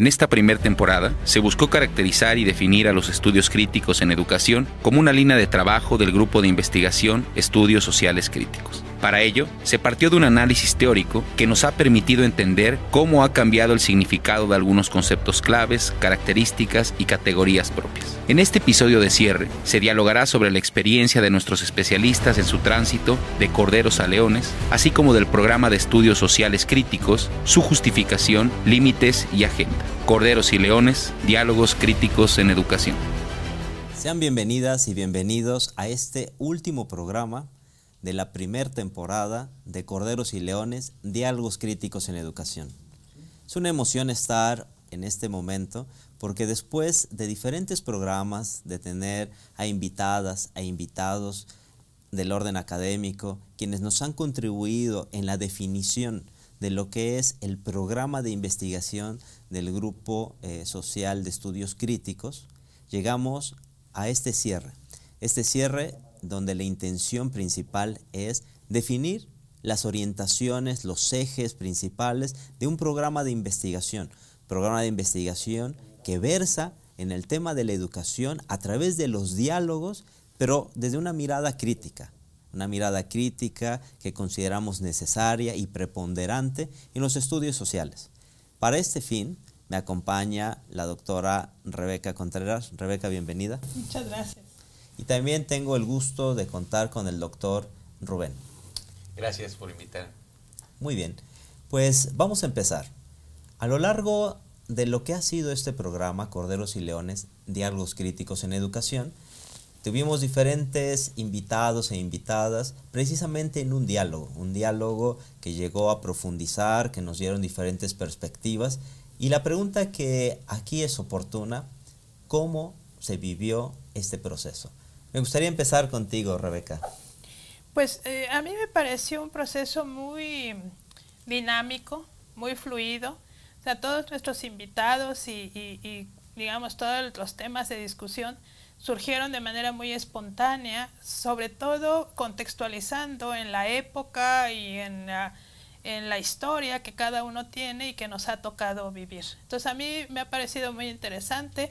En esta primera temporada se buscó caracterizar y definir a los estudios críticos en educación como una línea de trabajo del grupo de investigación Estudios Sociales Críticos. Para ello, se partió de un análisis teórico que nos ha permitido entender cómo ha cambiado el significado de algunos conceptos claves, características y categorías propias. En este episodio de cierre, se dialogará sobre la experiencia de nuestros especialistas en su tránsito de corderos a leones, así como del programa de estudios sociales críticos, su justificación, límites y agenda. Corderos y leones, diálogos críticos en educación. Sean bienvenidas y bienvenidos a este último programa de la primera temporada de Corderos y Leones, Diálogos Críticos en Educación. Es una emoción estar en este momento porque después de diferentes programas, de tener a invitadas, a invitados del orden académico, quienes nos han contribuido en la definición de lo que es el programa de investigación del Grupo eh, Social de Estudios Críticos, llegamos a este cierre. Este cierre donde la intención principal es definir las orientaciones, los ejes principales de un programa de investigación. Programa de investigación que versa en el tema de la educación a través de los diálogos, pero desde una mirada crítica. Una mirada crítica que consideramos necesaria y preponderante en los estudios sociales. Para este fin, me acompaña la doctora Rebeca Contreras. Rebeca, bienvenida. Muchas gracias. Y también tengo el gusto de contar con el doctor Rubén. Gracias por invitar. Muy bien, pues vamos a empezar. A lo largo de lo que ha sido este programa, Corderos y Leones, Diálogos Críticos en Educación, tuvimos diferentes invitados e invitadas precisamente en un diálogo, un diálogo que llegó a profundizar, que nos dieron diferentes perspectivas. Y la pregunta que aquí es oportuna, ¿cómo se vivió este proceso? Me gustaría empezar contigo, Rebeca. Pues eh, a mí me pareció un proceso muy dinámico, muy fluido. O sea, todos nuestros invitados y, digamos, todos los temas de discusión surgieron de manera muy espontánea, sobre todo contextualizando en la época y en la, en la historia que cada uno tiene y que nos ha tocado vivir. Entonces a mí me ha parecido muy interesante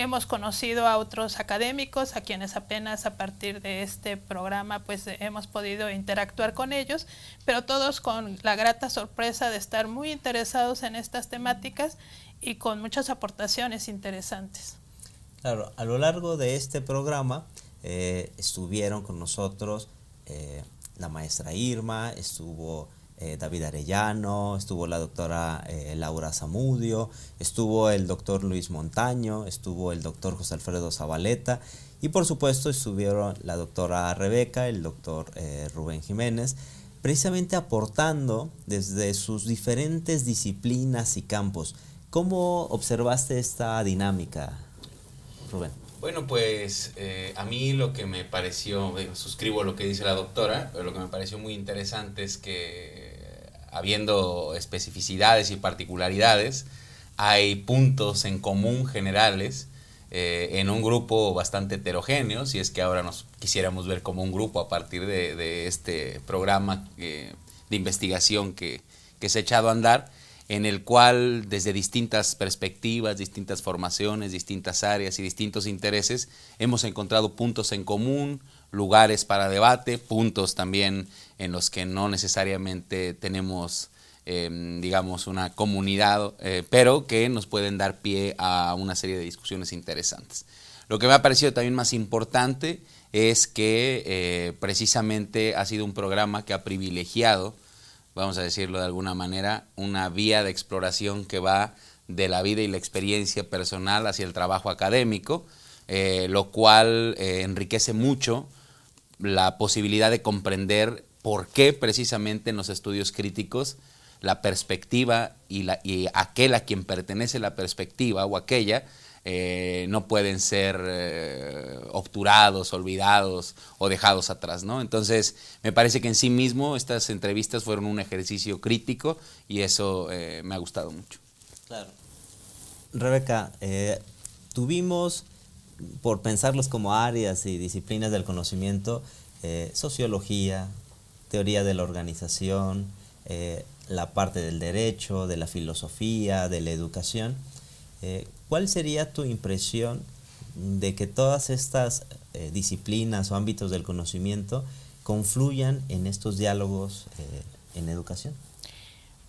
Hemos conocido a otros académicos a quienes apenas a partir de este programa pues hemos podido interactuar con ellos, pero todos con la grata sorpresa de estar muy interesados en estas temáticas y con muchas aportaciones interesantes. Claro, a lo largo de este programa eh, estuvieron con nosotros eh, la maestra Irma, estuvo eh, David Arellano, estuvo la doctora eh, Laura Zamudio, estuvo el doctor Luis Montaño, estuvo el doctor José Alfredo Zabaleta y por supuesto estuvieron la doctora Rebeca, el doctor eh, Rubén Jiménez, precisamente aportando desde sus diferentes disciplinas y campos. ¿Cómo observaste esta dinámica, Rubén? Bueno, pues a mí lo que me pareció, suscribo lo que dice la doctora, pero lo que me pareció muy interesante es que habiendo especificidades y particularidades, hay puntos en común generales eh, en un grupo bastante heterogéneo, si es que ahora nos quisiéramos ver como un grupo a partir de, este programa de investigación que, que se ha echado a andar, en el cual desde distintas perspectivas, distintas formaciones, distintas áreas y distintos intereses hemos encontrado puntos en común, lugares para debate, puntos también en los que no necesariamente tenemos, em, digamos, una comunidad, eh, pero que nos pueden dar pie a una serie de discusiones interesantes. Lo que me ha parecido también más importante es que eh, precisamente ha sido un programa que ha privilegiado, vamos a decirlo de alguna manera, una vía de exploración que va de la vida y la experiencia personal hacia el trabajo académico, eh, lo cual enriquece mucho la posibilidad de comprender por qué precisamente en los estudios críticos la perspectiva y, la, y aquel a quien pertenece la perspectiva o aquella eh, no pueden ser eh, obturados, olvidados o dejados atrás, ¿no? Entonces, me parece que en sí mismo estas entrevistas fueron un ejercicio crítico y eso eh, me ha gustado mucho. Claro. Rebeca, tuvimos por pensarlos como áreas y disciplinas del conocimiento, eh, sociología, teoría de la organización, eh, la parte del derecho, de la filosofía, de la educación. ¿Cuál sería tu impresión de que todas estas disciplinas o ámbitos del conocimiento confluyan en estos diálogos en educación?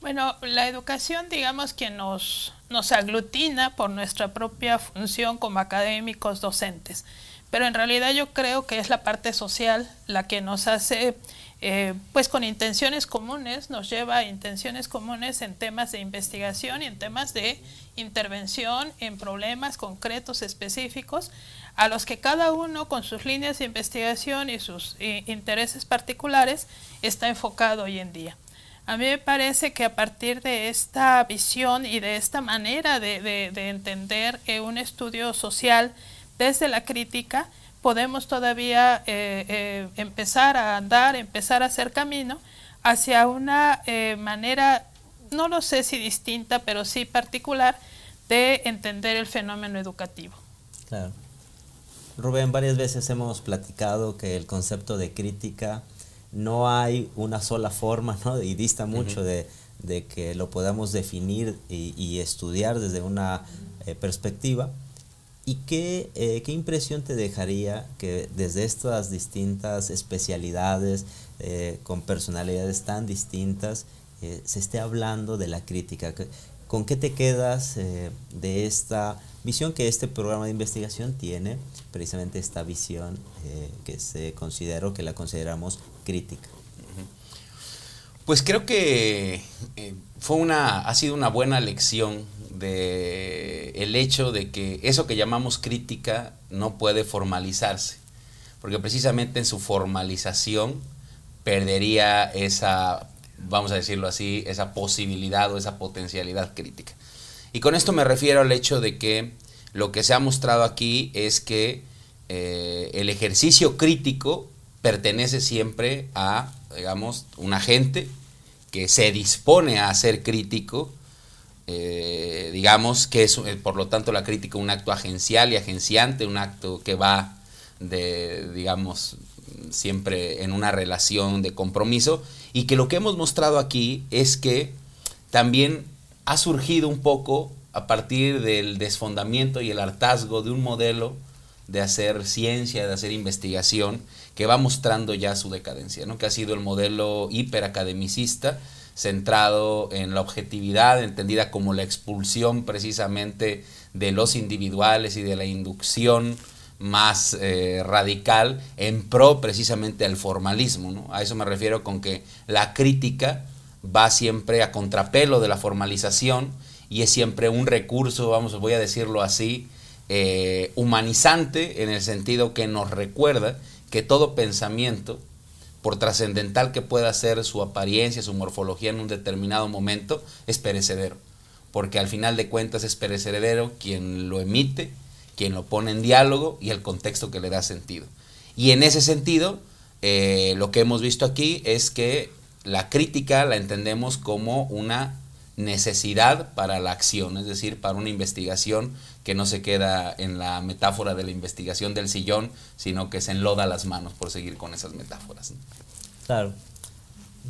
Bueno, la educación, digamos que nos, nos aglutina por nuestra propia función como académicos docentes, pero en realidad yo creo que es la parte social la que nos hace, eh, pues con intenciones comunes, nos lleva a intenciones comunes en temas de investigación y en temas de intervención en problemas concretos específicos a los que cada uno con sus líneas de investigación y sus eh, intereses particulares está enfocado hoy en día. A mí me parece que a partir de esta visión y de esta manera de, entender eh, un estudio social desde la crítica, podemos todavía eh, eh, empezar a andar, empezar a hacer camino hacia una manera, no lo sé si distinta, pero sí particular, de entender el fenómeno educativo. Claro. Rubén, varias veces hemos platicado que el concepto de crítica no hay una sola forma, ¿no? Y dista mucho de, que lo podamos definir y, estudiar desde una eh, perspectiva. ¿Y qué, eh, qué, impresión te dejaría que desde estas distintas especialidades, eh, con personalidades tan distintas, se esté hablando de la crítica? ¿Con qué te quedas de esta visión que este programa de investigación tiene? Precisamente esta visión que se consideró, que la consideramos crítica? Pues creo que eh, fue una, ha sido una buena lección de el hecho de que eso que llamamos crítica no puede formalizarse, porque precisamente en su formalización perdería esa, vamos a decirlo así, esa posibilidad o esa potencialidad crítica. Y con esto me refiero al hecho de que lo que se ha mostrado aquí es que eh, el ejercicio crítico pertenece siempre a, digamos, un agente que se dispone a ser crítico, eh, digamos que es, eh, por lo tanto, la crítica un acto agencial y agenciante, un acto que va de, digamos, siempre en una relación de compromiso, y que lo que hemos mostrado aquí es que también ha surgido un poco a partir del desfondamiento y el hartazgo de un modelo de hacer ciencia, de hacer investigación, que va mostrando ya su decadencia, ¿no? que ha sido el modelo hiperacademicista, centrado en la objetividad, entendida como la expulsión precisamente de los individuales y de la inducción más eh, radical en pro precisamente al formalismo. A eso me refiero con que la crítica va siempre a contrapelo de la formalización y es siempre un recurso, vamos, voy a decirlo así, eh, humanizante en el sentido que nos recuerda que todo pensamiento, por trascendental que pueda ser su apariencia, su morfología en un determinado momento, es perecedero. Porque al final de cuentas es perecedero quien lo emite, quien lo pone en diálogo y el contexto que le da sentido. Y en ese sentido, eh, lo que hemos visto aquí es que la crítica la entendemos como una necesidad para la acción, es decir, para una investigación que no se queda en la metáfora de la investigación del sillón, sino que se enloda las manos por seguir con esas metáforas. Claro.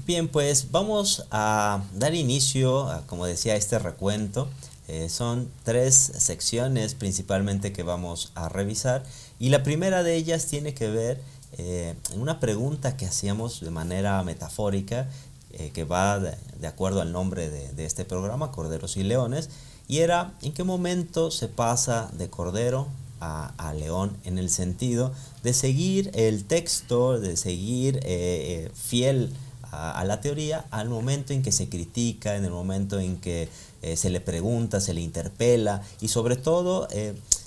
Bien, pues vamos a dar inicio, a, como decía, este recuento. Eh, son tres secciones principalmente que vamos a revisar y la primera de ellas tiene que ver eh, una pregunta que hacíamos de manera metafórica, eh, que va de, acuerdo al nombre de este programa, Corderos y Leones, y era en qué momento se pasa de cordero a, león en el sentido de seguir el texto, de seguir eh, eh, fiel a, la teoría al momento en que se critica, en el momento en que eh, se le pregunta, se le interpela y sobre todo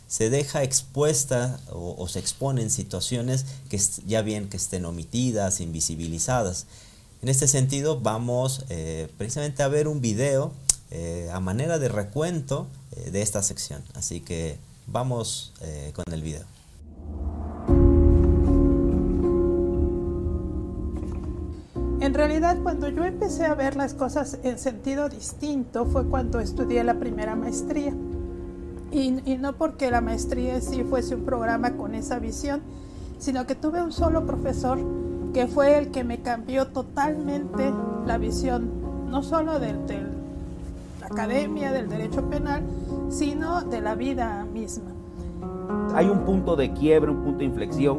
se deja expuesta o, o, se exponen situaciones que ya bien que estén omitidas, invisibilizadas. En este sentido vamos precisamente a ver un video eh, a manera de recuento eh, de esta sección. Así que vamos eh, con el video. En realidad, cuando yo empecé a ver las cosas en sentido distinto fue cuando estudié la primera maestría. Y, y, no porque la maestría sí fuese un programa con esa visión, sino que tuve un solo profesor que fue el que me cambió totalmente la visión, no solo del, del academia del derecho penal, sino de la vida misma. Hay un punto de quiebre, un punto de inflexión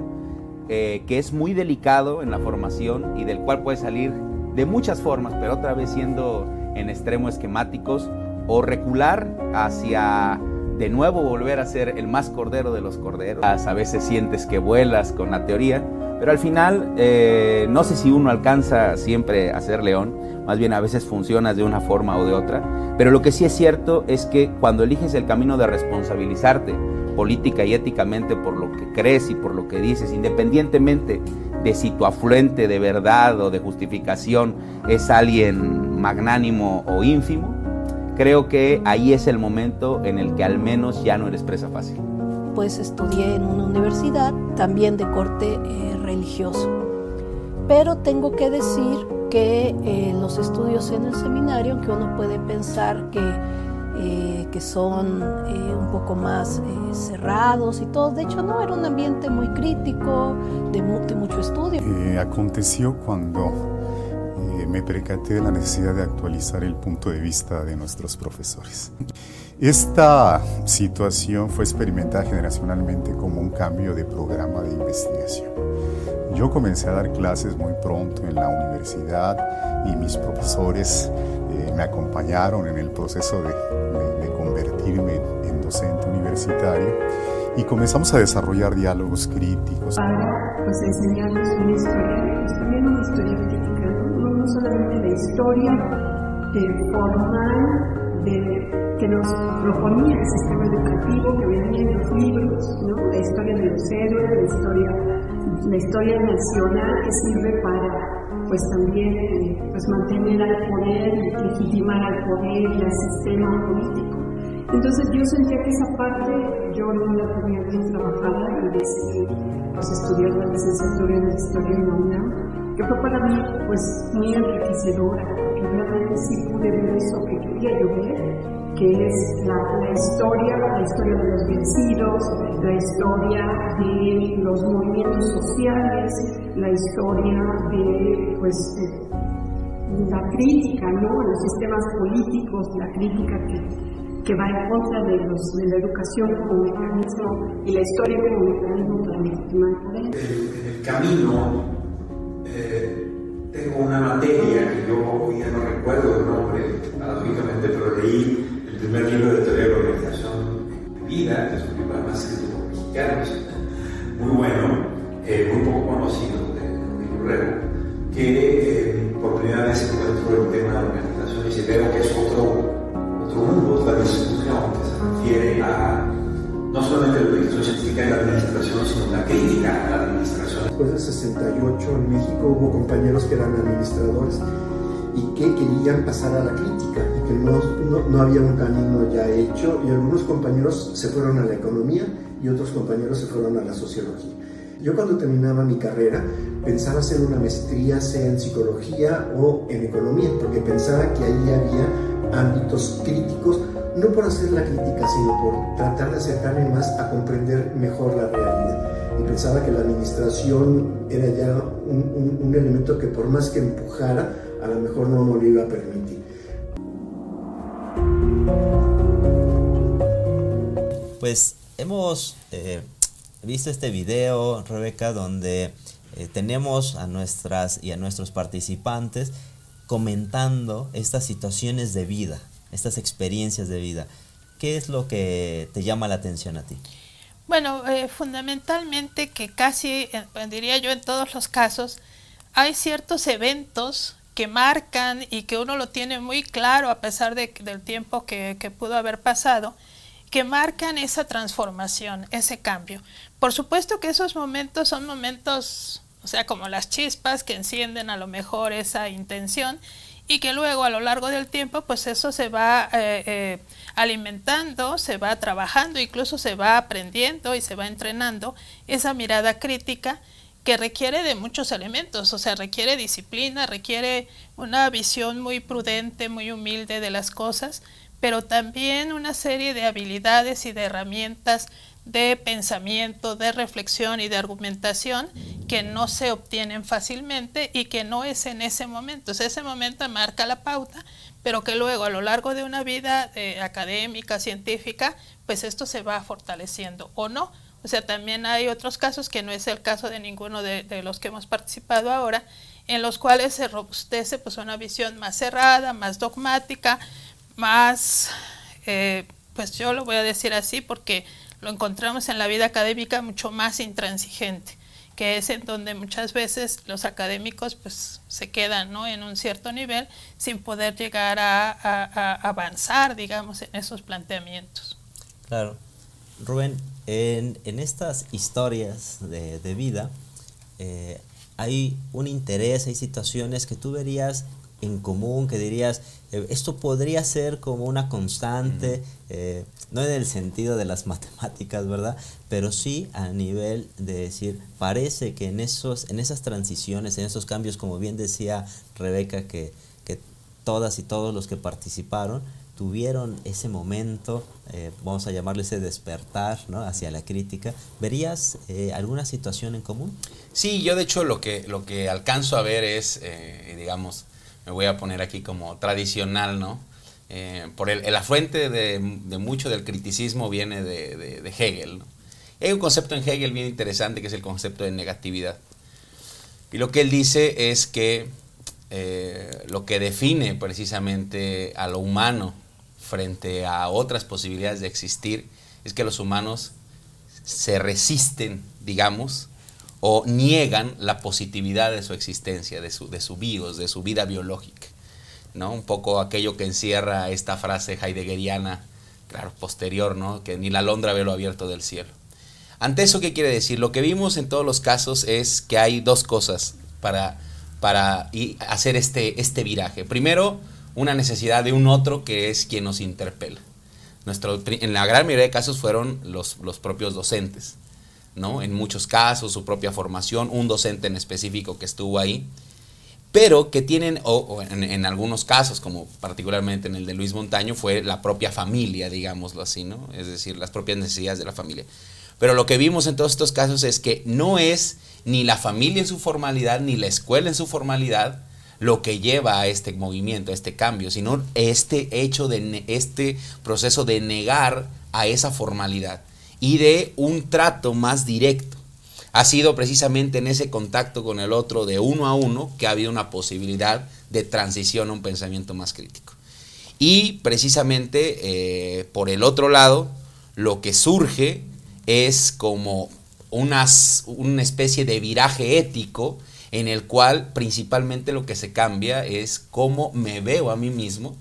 eh, que es muy delicado en la formación y del cual puede salir de muchas formas, pero otra vez siendo en extremo esquemáticos o recular hacia de nuevo volver a ser el más cordero de los corderos. A veces sientes que vuelas con la teoría, pero al final eh, no sé si uno alcanza siempre a ser león, más bien a veces funcionas de una forma o de otra, pero lo que sí es cierto es que cuando eliges el camino de responsabilizarte política y éticamente por lo que crees y por lo que dices, independientemente de si tu afluente de verdad o de justificación es alguien magnánimo o ínfimo, creo que ahí es el momento en el que al menos ya no eres presa fácil. Pues estudié en una universidad también de corte eh, religioso, pero tengo que decir que eh, los estudios en el seminario, que uno puede pensar que, eh, que son un poco más cerrados y todo, de hecho no, era un ambiente muy crítico, de, de mucho estudio. aconteció cuando me percaté de la necesidad de actualizar el punto de vista de nuestros profesores. Esta situación fue experimentada generacionalmente como un cambio de programa de investigación. Yo comencé a dar clases muy pronto en la universidad y mis profesores eh, me acompañaron en el proceso de, convertirme en docente universitario y comenzamos a desarrollar diálogos críticos. Para pues, enseñarles una historia, una historia crítica no solamente la historia formal de, que nos proponía el sistema educativo, que venía en los libros, ¿no? la historia de los héroes, la historia, la historia nacional que sirve para pues también eh, pues mantener al poder legitimar al poder y al sistema político. Entonces yo sentía que esa parte yo no la tenía bien trabajada y decidí pues, estudiar la licenciatura en la historia en la UNAM que fue para mí pues muy enriquecedora, porque realmente sí pude ver eso que quería yo ver, que es la, historia, la historia de los vencidos, la historia de los movimientos sociales, la historia de pues la crítica, ¿no? los sistemas políticos, la crítica que que va en contra de, los, de la educación como mecanismo y la historia como mecanismo para legitimar el poder. El camino eh, tengo una materia que yo ya no recuerdo el nombre, paradójicamente, pero leí el primer libro de teoría de la organización en mi vida, que es un libro además escrito por mexicanos, muy bueno, eh, muy poco conocido de, de que eh, por primera vez encuentro el tema de la organización y se veo que es otro, otro mundo, otra discusión que se refiere a no solamente la organización científica y la administración, sino la crítica a la administración. Después del 68 en México hubo compañeros que eran administradores y que querían pasar a la crítica y que no, no, no, había un camino ya hecho y algunos compañeros se fueron a la economía y otros compañeros se fueron a la sociología. Yo cuando terminaba mi carrera pensaba hacer una maestría sea en psicología o en economía porque pensaba que ahí había ámbitos críticos no por hacer la crítica, sino por tratar de acercarme más a comprender mejor la realidad. Y pensaba que la administración era ya un, elemento que por más que empujara, a lo mejor no me lo iba a permitir. Pues hemos eh, visto este video, Rebeca, donde eh, tenemos a nuestras y a nuestros participantes comentando estas situaciones de vida, estas experiencias de vida. ¿Qué es lo que te llama la atención a ti? Bueno, eh, fundamentalmente que casi, diría yo en todos los casos, hay ciertos eventos que marcan y que uno lo tiene muy claro a pesar de, del tiempo que, que pudo haber pasado, que marcan esa transformación, ese cambio. Por supuesto que esos momentos son momentos, o sea, como las chispas que encienden a lo mejor esa intención y que luego a lo largo del tiempo pues eso se va eh, eh, alimentando, se va trabajando, incluso se va aprendiendo y se va entrenando esa mirada crítica que requiere de muchos elementos, o sea, requiere disciplina, requiere una visión muy prudente, muy humilde de las cosas, pero también una serie de habilidades y de herramientas de pensamiento, de reflexión y de argumentación que no se obtienen fácilmente y que no es en ese momento. ese momento marca la pauta, pero que luego a lo largo de una vida eh, académica, científica, pues esto se va fortaleciendo o no. O sea, también hay otros casos, que no es el caso de ninguno de, los que hemos participado ahora, en los cuales se robustece pues una visión más cerrada, más dogmática, más, eh, pues yo lo voy a decir así porque lo encontramos en la vida académica mucho más intransigente que es en donde muchas veces los académicos pues se quedan ¿no? en un cierto nivel sin poder llegar a, avanzar, digamos, en esos planteamientos. Claro. Rubén, en, estas historias de, vida eh, hay un interés, hay situaciones que tú verías en común, que dirías, eh, esto podría ser como una constante, eh, no en el sentido de las matemáticas, ¿verdad? Pero sí a nivel de decir, parece que en, esos, en esas transiciones, en esos cambios, como bien decía Rebeca, que, que todas y todos los que participaron, tuvieron ese momento, eh, vamos a llamarle ese despertar ¿no? hacia la crítica, ¿verías alguna situación en común? Sí, yo de hecho lo que, lo que alcanzo a ver es, digamos, me voy a poner aquí como tradicional, ¿no? Eh, por el, la fuente de, mucho del criticismo viene de, Hegel. ¿no? hay un concepto en Hegel bien interesante que es el concepto de negatividad. Y lo que él dice es que eh, lo que define precisamente a lo humano frente a otras posibilidades de existir es que los humanos se resisten, digamos, o niegan la positividad de su existencia, de su, de su bios, de su vida biológica. ¿no? Un poco aquello que encierra esta frase heideggeriana, claro, posterior, ¿no? que ni la Londra ve lo abierto del cielo. Ante eso, ¿qué quiere decir? Lo que vimos en todos los casos es que hay dos cosas para, para hacer este, este viraje. Primero, una necesidad de un otro que es quien nos interpela. Nuestro, en la gran mayoría de casos fueron los, los propios docentes. ¿No? En muchos casos, su propia formación, un docente en específico que estuvo ahí, pero que tienen, o, en, algunos casos, como particularmente en el de Luis Montaño, fue la propia familia, digámoslo así, ¿no? Es decir, las propias necesidades de la familia. Pero lo que vimos en todos estos casos es que no es ni la familia en su formalidad, ni la escuela en su formalidad, lo que lleva a este movimiento, a este cambio, sino este hecho de este proceso de negar a esa formalidad y de un trato más directo. Ha sido precisamente en ese contacto con el otro de uno a uno que ha habido una posibilidad de transición a un pensamiento más crítico. Y precisamente eh, por el otro lado, lo que surge es como unas, una especie de viraje ético en el cual principalmente lo que se cambia es cómo me veo a mí mismo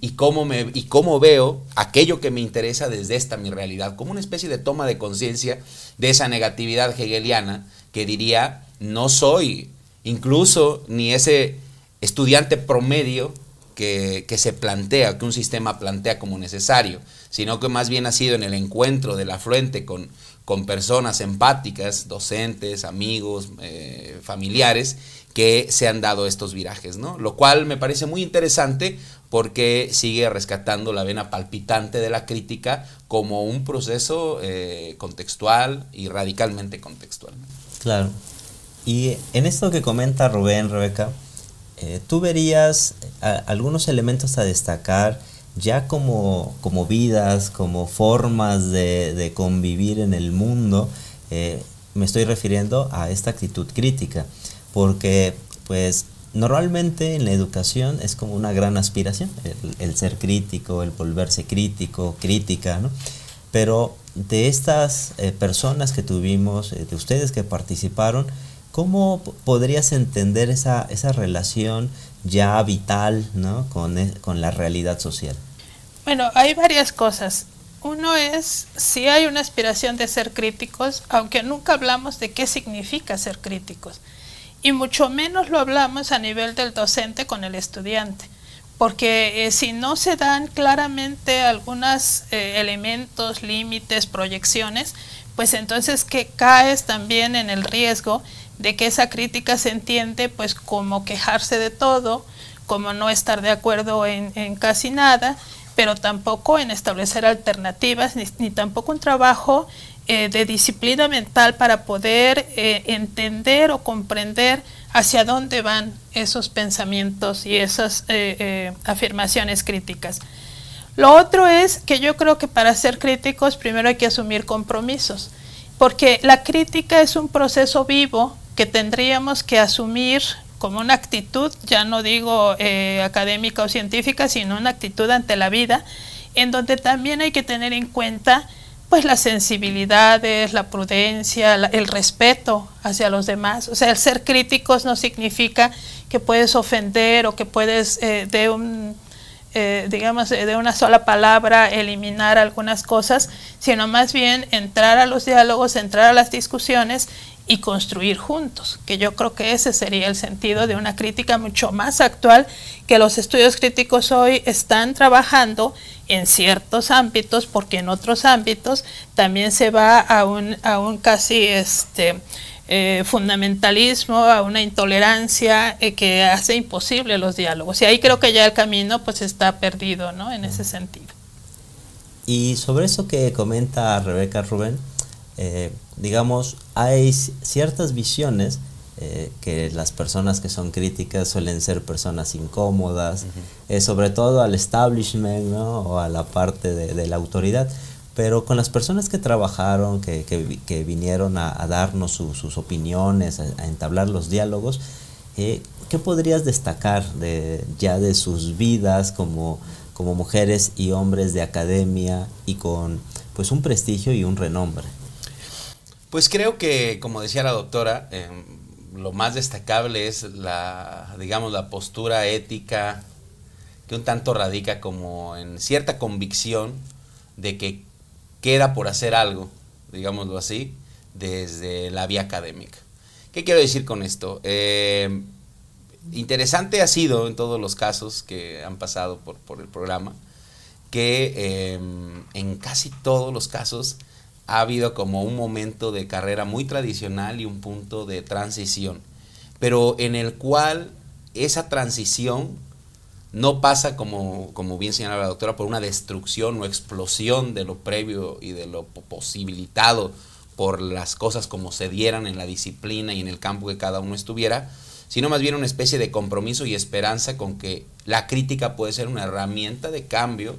y cómo, me, y cómo veo aquello que me interesa desde esta mi realidad, como una especie de toma de conciencia de esa negatividad hegeliana que diría, no soy incluso ni ese estudiante promedio que, que, se plantea, que un sistema plantea como necesario, sino que más bien ha sido en el encuentro del afluente con, con personas empáticas, docentes, amigos, eh, familiares, que se han dado estos virajes, ¿no? Lo cual me parece muy interesante porque sigue rescatando la vena palpitante de la crítica como un proceso eh, contextual y radicalmente contextual. Claro. Y en esto que comenta Rubén, Rebeca, eh, ¿tú verías eh, algunos elementos a destacar ya como, como vidas, como formas de, de convivir en el mundo? me estoy refiriendo a esta actitud crítica, porque pues normalmente en la educación es como una gran aspiración, el, ser crítico, el volverse crítico, crítica, ¿no? Pero de estas eh, personas que tuvimos, eh, de ustedes que participaron, ¿cómo podrías entender esa, esa relación ya vital ¿no? con, e, con la realidad social? Bueno, hay varias cosas. Uno es si hay una aspiración de ser críticos, aunque nunca hablamos de qué significa ser críticos y mucho menos lo hablamos a nivel del docente con el estudiante, porque eh, si no se dan claramente algunos eh, elementos, límites, proyecciones, pues entonces que caes también en el riesgo de que esa crítica se entiende pues como quejarse de todo, como no estar de acuerdo en, en casi nada, pero tampoco en establecer alternativas, ni, tampoco un trabajo eh, de disciplina mental para poder eh, entender o comprender hacia dónde van esos pensamientos y esas eh, afirmaciones críticas. Lo otro es que yo creo que para ser críticos primero hay que asumir compromisos, porque la crítica es un proceso vivo que tendríamos que asumir como una actitud, ya no digo académica o científica, sino una actitud ante la vida, en donde también hay que tener en cuenta pues las sensibilidades, la prudencia, el respeto hacia los demás. O sea, el ser críticos no significa que puedes ofender o que puedes eh, de un eh, digamos, de una sola palabra eliminar algunas cosas, sino más bien entrar a los diálogos, entrar a las discusiones y construir juntos, que yo creo que ese sería el sentido de una crítica mucho más actual que los estudios críticos hoy están trabajando en ciertos ámbitos, porque en otros ámbitos también se va a un, a un casi este, eh, fundamentalismo, a una intolerancia eh, que hace imposible los diálogos. Y ahí creo que ya el camino pues está perdido, ¿no? En ese sentido. Y sobre eso que comenta Rebeca Rubén, eh, digamos, hay ciertas visiones que las personas que son críticas suelen ser personas incómodas, sobre todo al establishment ¿no? o a la parte de la autoridad pero con las personas que trabajaron, que, que, vinieron a, darnos sus opiniones, a, entablar los diálogos, eh, ¿qué podrías destacar de, ya de sus vidas como, como mujeres y hombres de academia y con pues un prestigio y un renombre? Pues creo que, como decía la doctora, em, lo más destacable es la, digamos, la postura ética que un tanto radica como en cierta convicción de que queda por hacer algo, digámoslo así, desde la vía académica. ¿Qué quiero decir con esto? Eh, interesante ha sido en todos los casos que han pasado por, el programa, que eh, en casi todos los casos ha habido como un momento de carrera muy tradicional y un punto de transición, pero en el cual esa transición no pasa, como, como bien señala la doctora, por una destrucción o explosión de lo previo y de lo posibilitado por las cosas como se dieran en la disciplina y en el campo que cada uno estuviera, sino más bien una especie de compromiso y esperanza con que la crítica puede ser una herramienta de cambio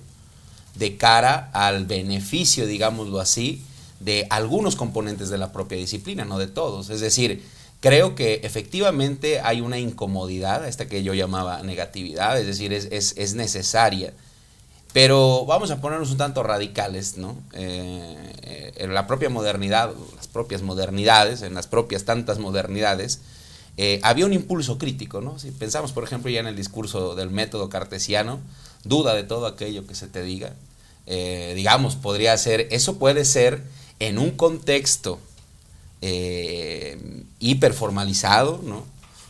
de cara al beneficio, digámoslo así, de algunos componentes de la propia disciplina, no de todos. Es decir, Creo que efectivamente hay una incomodidad, esta que yo llamaba negatividad, es decir, es, necesaria. Pero vamos a ponernos un tanto radicales, ¿no? Eh, en la propia modernidad, las propias modernidades, en las propias tantas modernidades, eh, había un impulso crítico, ¿no? Si pensamos, por ejemplo, ya en el discurso del método cartesiano, duda de todo aquello que se te diga, eh, digamos, podría ser, eso puede ser en un contexto eh, hiperformalizado, ¿no?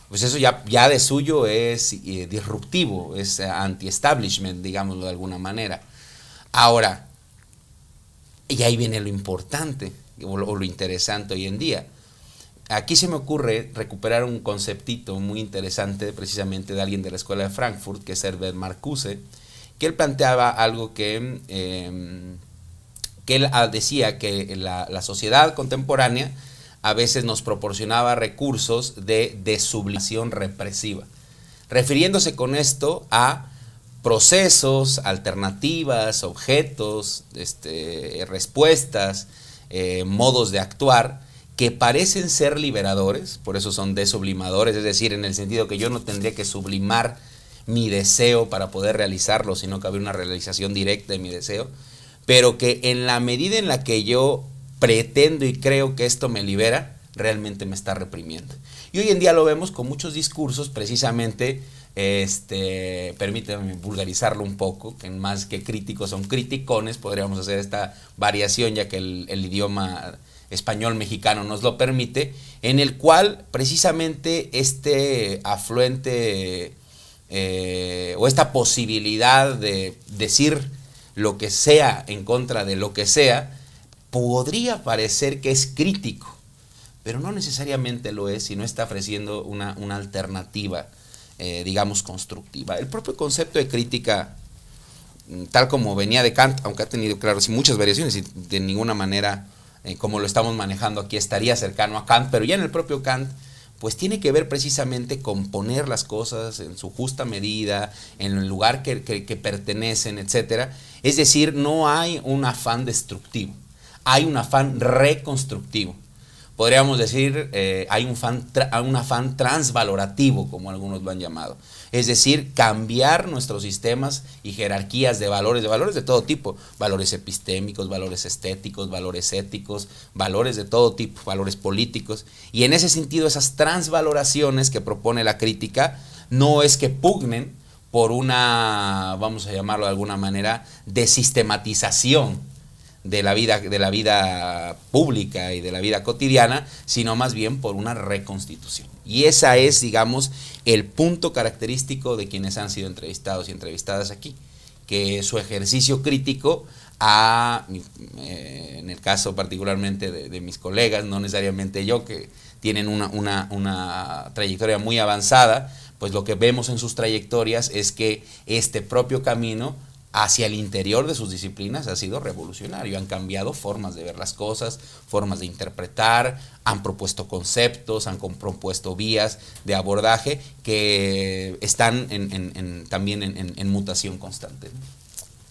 Pues eso ya, ya de suyo es eh, disruptivo, es anti-establishment, digámoslo de alguna manera. Ahora, y ahí viene lo importante o lo, interesante hoy en día. Aquí se me ocurre recuperar un conceptito muy interesante precisamente de alguien de la Escuela de Frankfurt, que es Herbert Marcuse, que él planteaba algo que, em, que él ah, decía que la, sociedad contemporánea a veces nos proporcionaba recursos de desublimación represiva, refiriéndose con esto a procesos, alternativas, objetos, este, respuestas, eh, modos de actuar que parecen ser liberadores, por eso son desublimadores, es decir, en el sentido que yo no tendría que sublimar mi deseo para poder realizarlo, sino que habría una realización directa de mi deseo, pero que en la medida en la que yo pretendo y creo que esto me libera, realmente me está reprimiendo. Y hoy en día lo vemos con muchos discursos, precisamente, este, permítanme vulgarizarlo un poco, que más que críticos son criticones, podríamos hacer esta variación ya que el, idioma español mexicano nos lo permite, en el cual precisamente este afluente eh, o esta posibilidad de decir lo que sea en contra de lo que sea, podría parecer que es crítico, pero no necesariamente lo es si no está ofreciendo una, alternativa, eh, digamos, constructiva. El propio concepto de crítica tal como venía de Kant, aunque ha tenido, claro, muchas variaciones y de ninguna manera, eh, como lo estamos manejando aquí, estaría cercano a Kant, pero ya en el propio Kant, pues tiene que ver precisamente con poner las cosas en su justa medida, en el lugar que, que pertenecen, etc. Es decir, no hay un afán destructivo, hay un afán reconstructivo podríamos decir, eh, hay un, un afán transvalorativo, como algunos lo han llamado. Es decir, cambiar nuestros sistemas y jerarquías de valores, de valores de todo tipo, valores epistémicos, valores estéticos, valores éticos, valores de todo tipo, valores políticos. Y en ese sentido, esas transvaloraciones que propone la crítica no es que pugnen por una, vamos a llamarlo de alguna manera, desistematización de la vida de la vida pública y de la vida cotidiana, sino más bien por una reconstitución. Y esa es, digamos, el punto característico de quienes han sido entrevistados y entrevistadas aquí, que su ejercicio crítico a, eh, en el caso particularmente de, mis colegas, no necesariamente yo, que tienen una, una, una trayectoria muy avanzada, pues lo que vemos en sus trayectorias es que este propio camino hacia el interior de sus disciplinas ha sido revolucionario. Han cambiado formas de ver las cosas, formas de interpretar, han propuesto conceptos, han propuesto vías de abordaje que están también en, mutación constante.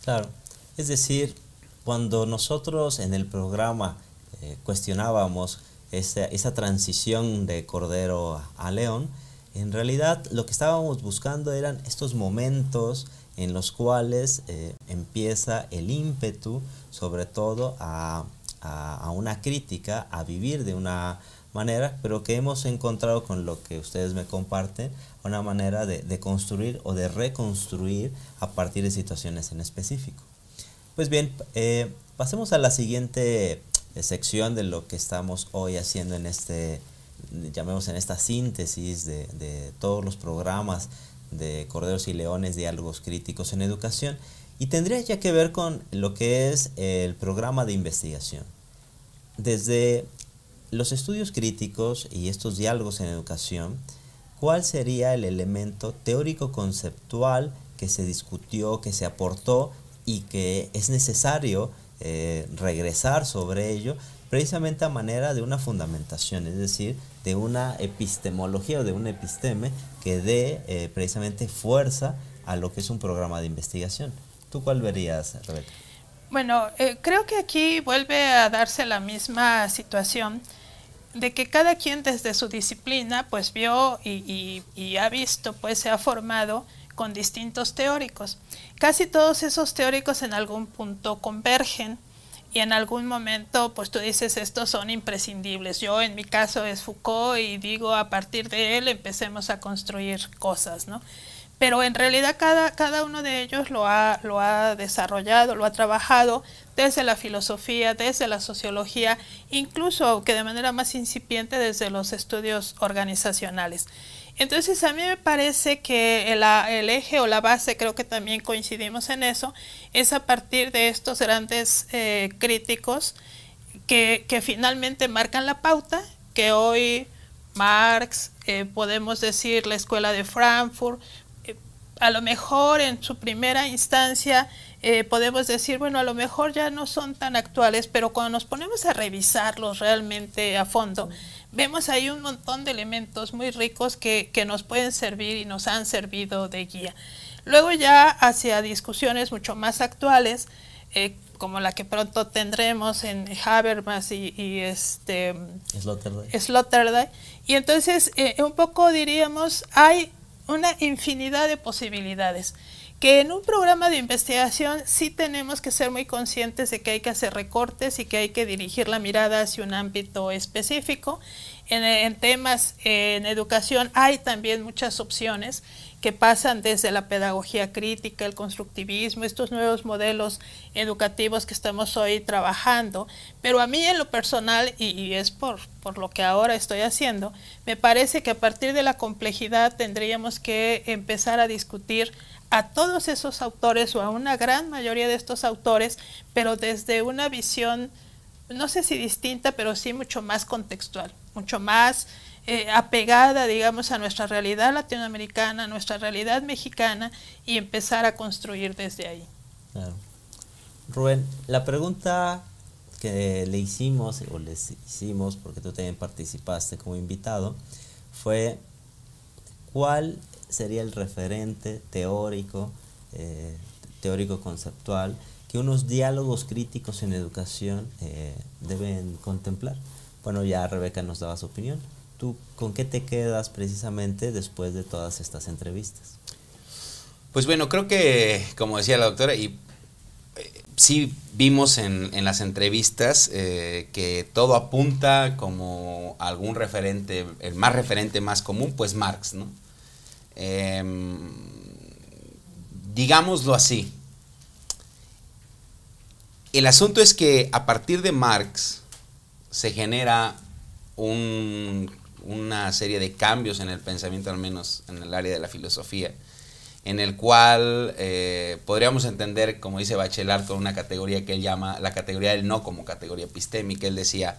Claro, es decir, cuando nosotros en el programa eh, cuestionábamos esa, esa transición de Cordero a León, en realidad lo que estábamos buscando eran estos momentos en los cuales eh, empieza el ímpetu, sobre todo a, una crítica, a vivir de una manera, pero que hemos encontrado con lo que ustedes me comparten, una manera de, construir o de reconstruir a partir de situaciones en específico. Pues bien, eh, pasemos a la siguiente eh, sección de lo que estamos hoy haciendo en este, llamemos en esta síntesis de, de todos los programas de Corderos y Leones, Diálogos Críticos en Educación, y tendría ya que ver con lo que es el programa de investigación. Desde los estudios críticos y estos diálogos en educación, ¿cuál sería el elemento teórico-conceptual que se discutió, que se aportó y que es necesario eh, regresar sobre ello precisamente a manera de una fundamentación, es decir, de una epistemología o de un episteme que dé eh, precisamente fuerza a lo que es un programa de investigación. ¿Tú cuál verías, Rebeca? Bueno, eh, creo que aquí vuelve a darse la misma situación de que cada quien desde su disciplina pues vio y, y ha visto, pues se ha formado con distintos teóricos. Casi todos esos teóricos en algún punto convergen y en algún momento pues tú dices estos son imprescindibles. Yo en mi caso es Foucault y digo a partir de él empecemos a construir cosas, ¿no? Pero en realidad cada, cada uno de ellos lo ha, lo ha desarrollado, lo ha trabajado desde la filosofía, desde la sociología, incluso que de manera más incipiente desde los estudios organizacionales. Entonces a mí me parece que el, eje o la base, creo que también coincidimos en eso, es a partir de estos grandes eh, críticos que, finalmente marcan la pauta, que hoy Marx, eh, podemos decir la escuela de Frankfurt, eh, a lo mejor en su primera instancia podemos decir, bueno, a lo mejor ya no son tan actuales, pero cuando nos ponemos a revisarlos realmente a fondo, vemos ahí un montón de elementos muy ricos que, nos pueden servir y nos han servido de guía. Luego ya hacia discusiones mucho más actuales, eh, como la que pronto tendremos en Habermas y, este Sloterdijk. Y entonces eh, un poco diríamos, hay una infinidad de posibilidades que en un programa de investigación sí tenemos que ser muy conscientes de que hay que hacer recortes y que hay que dirigir la mirada hacia un ámbito específico. En, temas en educación hay también muchas opciones que pasan desde la pedagogía crítica, el constructivismo, estos nuevos modelos educativos que estamos hoy trabajando. Pero a mí en lo personal, y, es por, por lo que ahora estoy haciendo, me parece que a partir de la complejidad tendríamos que empezar a discutir a todos esos autores o a una gran mayoría de estos autores, pero desde una visión, no sé si distinta, pero sí mucho más contextual, mucho más eh, apegada, digamos, a nuestra realidad latinoamericana, a nuestra realidad mexicana y empezar a construir desde ahí. Rubén, la pregunta que le hicimos, o les hicimos, porque tú también participaste como invitado, fue cuál sería el referente teórico, eh, teórico conceptual, que unos diálogos críticos en educación eh, deben contemplar. Bueno, ya Rebeca nos daba su opinión. ¿Tú con qué te quedas precisamente después de todas estas entrevistas? Pues bueno, creo que, como decía la doctora, y eh, sí vimos en, las entrevistas eh, que todo apunta como algún referente, el más referente más común, pues Marx, ¿no? Em, digámoslo así. El asunto es que a partir de Marx se genera una serie de cambios en el pensamiento, al menos en el área de la filosofía, en el cual eh, podríamos entender, como dice Bachelard, con una categoría que él llama la categoría del no como categoría epistémica. Él decía,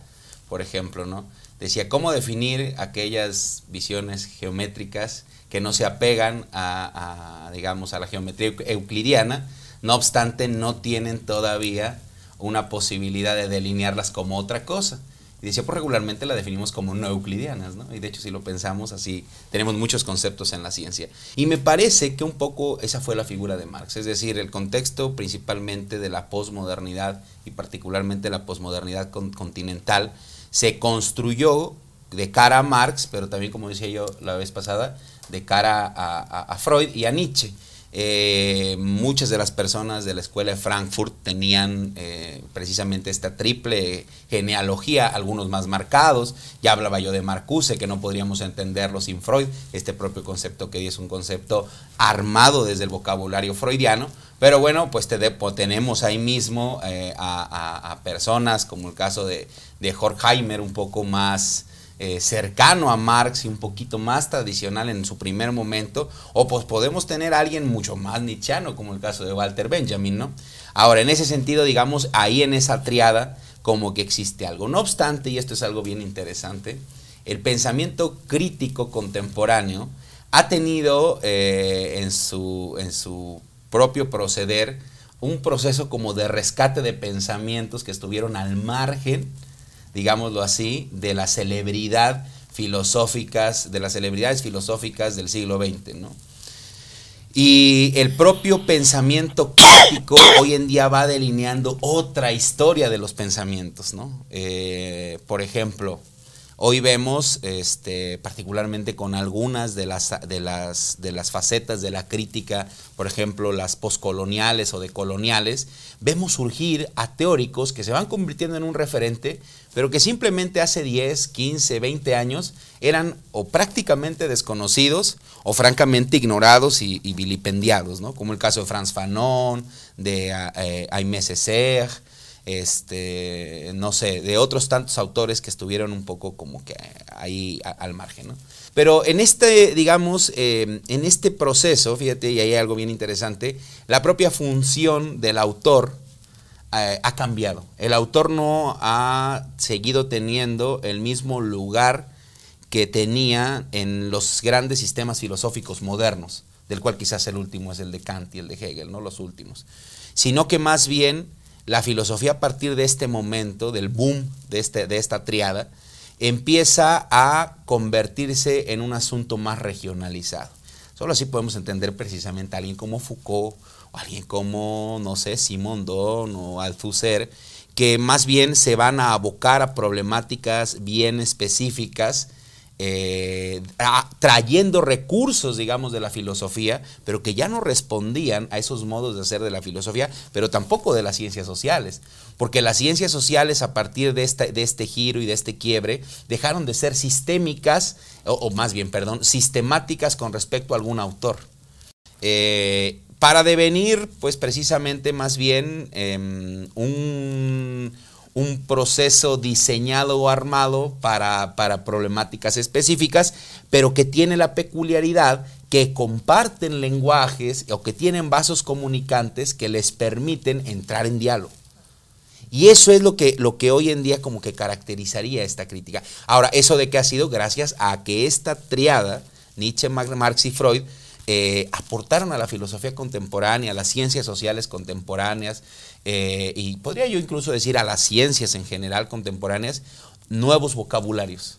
por ejemplo, ¿no? Decía, ¿cómo definir aquellas visiones geométricas que no se apegan a, digamos, a la geometría euclidiana, no obstante no tienen todavía una posibilidad de delinearlas como otra cosa? Y decía, pues regularmente la definimos como no euclidianas, ¿no? Y de hecho, si lo pensamos así, tenemos muchos conceptos en la ciencia. Y me parece que un poco esa fue la figura de Marx, es decir, el contexto principalmente de la posmodernidad y particularmente la posmodernidad continental se construyó de cara a Marx, pero también, como decía yo la vez pasada, de cara a Freud y a Nietzsche. Eh, muchas de las personas de la escuela de Frankfurt tenían eh, precisamente esta triple genealogía, algunos más marcados. Ya hablaba yo de Marcuse, que no podríamos entenderlo sin Freud, este propio concepto que es un concepto armado desde el vocabulario freudiano. Pero bueno, pues tenemos ahí mismo eh, a, personas como el caso de, de Horkheimer, un poco más eh, cercano a Marx y un poquito más tradicional en su primer momento, o pues podemos tener a alguien mucho más nichano, como el caso de Walter Benjamin, ¿no? Ahora, en ese sentido, digamos, ahí en esa triada, como que existe algo. No obstante, y esto es algo bien interesante, el pensamiento crítico contemporáneo ha tenido eh, en, su, en su propio proceder un proceso como de rescate de pensamientos que estuvieron al margen digámoslo así, de las celebridad filosóficas, de las celebridades filosóficas del siglo XX. Y el propio pensamiento crítico hoy en día va delineando otra historia de los pensamientos, ¿no? Eh, por ejemplo, Hoy vemos, este, particularmente con algunas de las, de, las, de las facetas de la crítica, por ejemplo, las poscoloniales o decoloniales, vemos surgir a teóricos que se van convirtiendo en un referente, pero que simplemente hace 10, 15, 20 años eran o prácticamente desconocidos o francamente ignorados y, vilipendiados, ¿no? como el caso de Franz Fanon, de eh, Aimé Césaire, este, no sé, de otros tantos autores que estuvieron un poco como que ahí al margen, ¿no? Pero en este, digamos, eh, en este proceso, fíjate, y hay algo bien interesante, la propia función del autor eh, ha cambiado. El autor no ha seguido teniendo el mismo lugar que tenía en los grandes sistemas filosóficos modernos, del cual quizás el último es el de Kant y el de Hegel, no los últimos, sino que más bien la filosofía a partir de este momento, del boom de, este, de esta triada, empieza a convertirse en un asunto más regionalizado. Solo así podemos entender precisamente a alguien como Foucault, o alguien como, no sé, Simondon o Althusser, que más bien se van a abocar a problemáticas bien específicas eh, trayendo recursos, digamos, de la filosofía, pero que ya no respondían a esos modos de hacer de la filosofía, pero tampoco de las ciencias sociales. Porque las ciencias sociales, a partir de este, giro y de este quiebre, dejaron de ser sistémicas, o, más bien, perdón, sistemáticas con respecto a algún autor. Eh, para devenir, pues precisamente más bien em, un un proceso diseñado o armado para, problemáticas específicas, pero que tiene la peculiaridad que comparten lenguajes o que tienen vasos comunicantes que les permiten entrar en diálogo. Y eso es lo que, lo que hoy en día como que caracterizaría esta crítica. Ahora, ¿eso de qué ha sido? Gracias a que esta triada, Nietzsche, Marx y Freud, eh, aportaron a la filosofía contemporánea, a las ciencias sociales contemporáneas, eh, y podría yo incluso decir a las ciencias en general contemporáneas, nuevos vocabularios.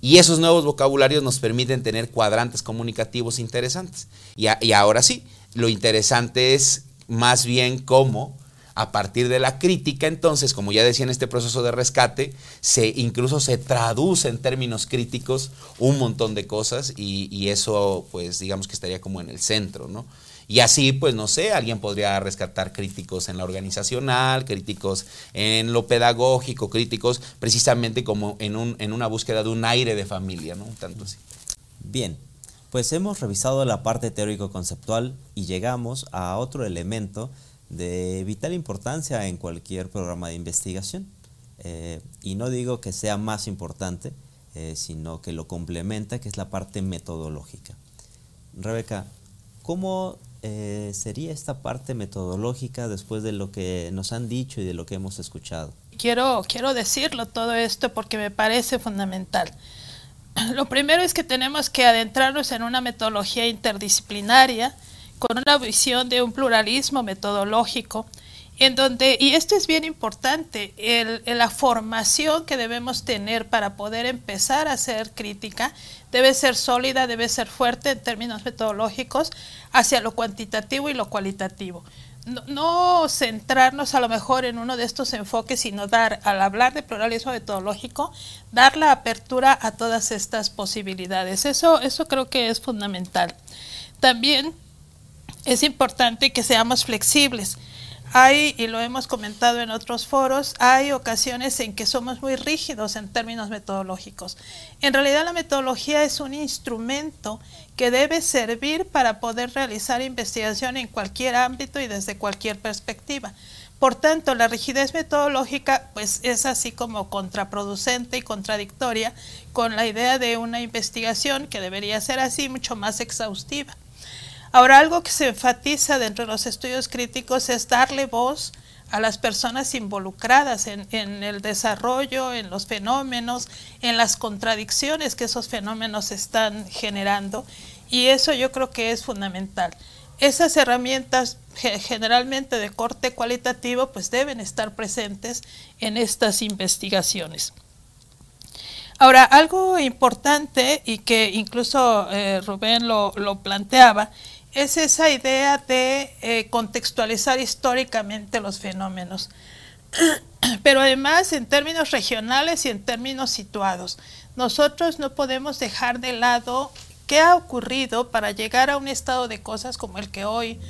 Y esos nuevos vocabularios nos permiten tener cuadrantes comunicativos interesantes. Y, y ahora sí, lo interesante es más bien cómo a partir de la crítica, entonces, como ya decía en este proceso de rescate, se incluso se traduce en términos críticos un montón de cosas y, y, eso, pues, digamos que estaría como en el centro, ¿no? Y así, pues, no sé, alguien podría rescatar críticos en la organizacional, críticos en lo pedagógico, críticos precisamente como en, un, en una búsqueda de un aire de familia, ¿no? Tanto así. Bien, pues hemos revisado la parte teórico-conceptual y llegamos a otro elemento de vital importancia en cualquier programa de investigación. Eh, y no digo que sea más importante, eh, sino que lo complementa, que es la parte metodológica. Rebeca, ¿cómo eh, sería esta parte metodológica después de lo que nos han dicho y de lo que hemos escuchado? Quiero, quiero decirlo todo esto porque me parece fundamental. Lo primero es que tenemos que adentrarnos en una metodología interdisciplinaria, con una visión de un pluralismo metodológico, en donde, y esto es bien importante, el, la formación que debemos tener para poder empezar a hacer crítica debe ser sólida, debe ser fuerte en términos metodológicos hacia lo cuantitativo y lo cualitativo. No, no, centrarnos a lo mejor en uno de estos enfoques, sino dar, al hablar de pluralismo metodológico, dar la apertura a todas estas posibilidades. Eso, eso creo que es fundamental. También es importante que seamos flexibles. Hay, y lo hemos comentado en otros foros, hay ocasiones en que somos muy rígidos en términos metodológicos. En realidad la metodología es un instrumento que debe servir para poder realizar investigación en cualquier ámbito y desde cualquier perspectiva. Por tanto, la rigidez metodológica pues es así como contraproducente y contradictoria con la idea de una investigación que debería ser así mucho más exhaustiva. Ahora, algo que se enfatiza dentro de los estudios críticos es darle voz a las personas involucradas en, el desarrollo, en los fenómenos, en las contradicciones que esos fenómenos están generando. Y eso yo creo que es fundamental. Esas herramientas generalmente de corte cualitativo pues deben estar presentes en estas investigaciones. Ahora, algo importante y que incluso eh, Rubén lo, lo planteaba, es esa idea de eh, contextualizar históricamente los fenómenos, pero además en términos regionales y en términos situados. Nosotros no podemos dejar de lado qué ha ocurrido para llegar a un estado de cosas como el que hoy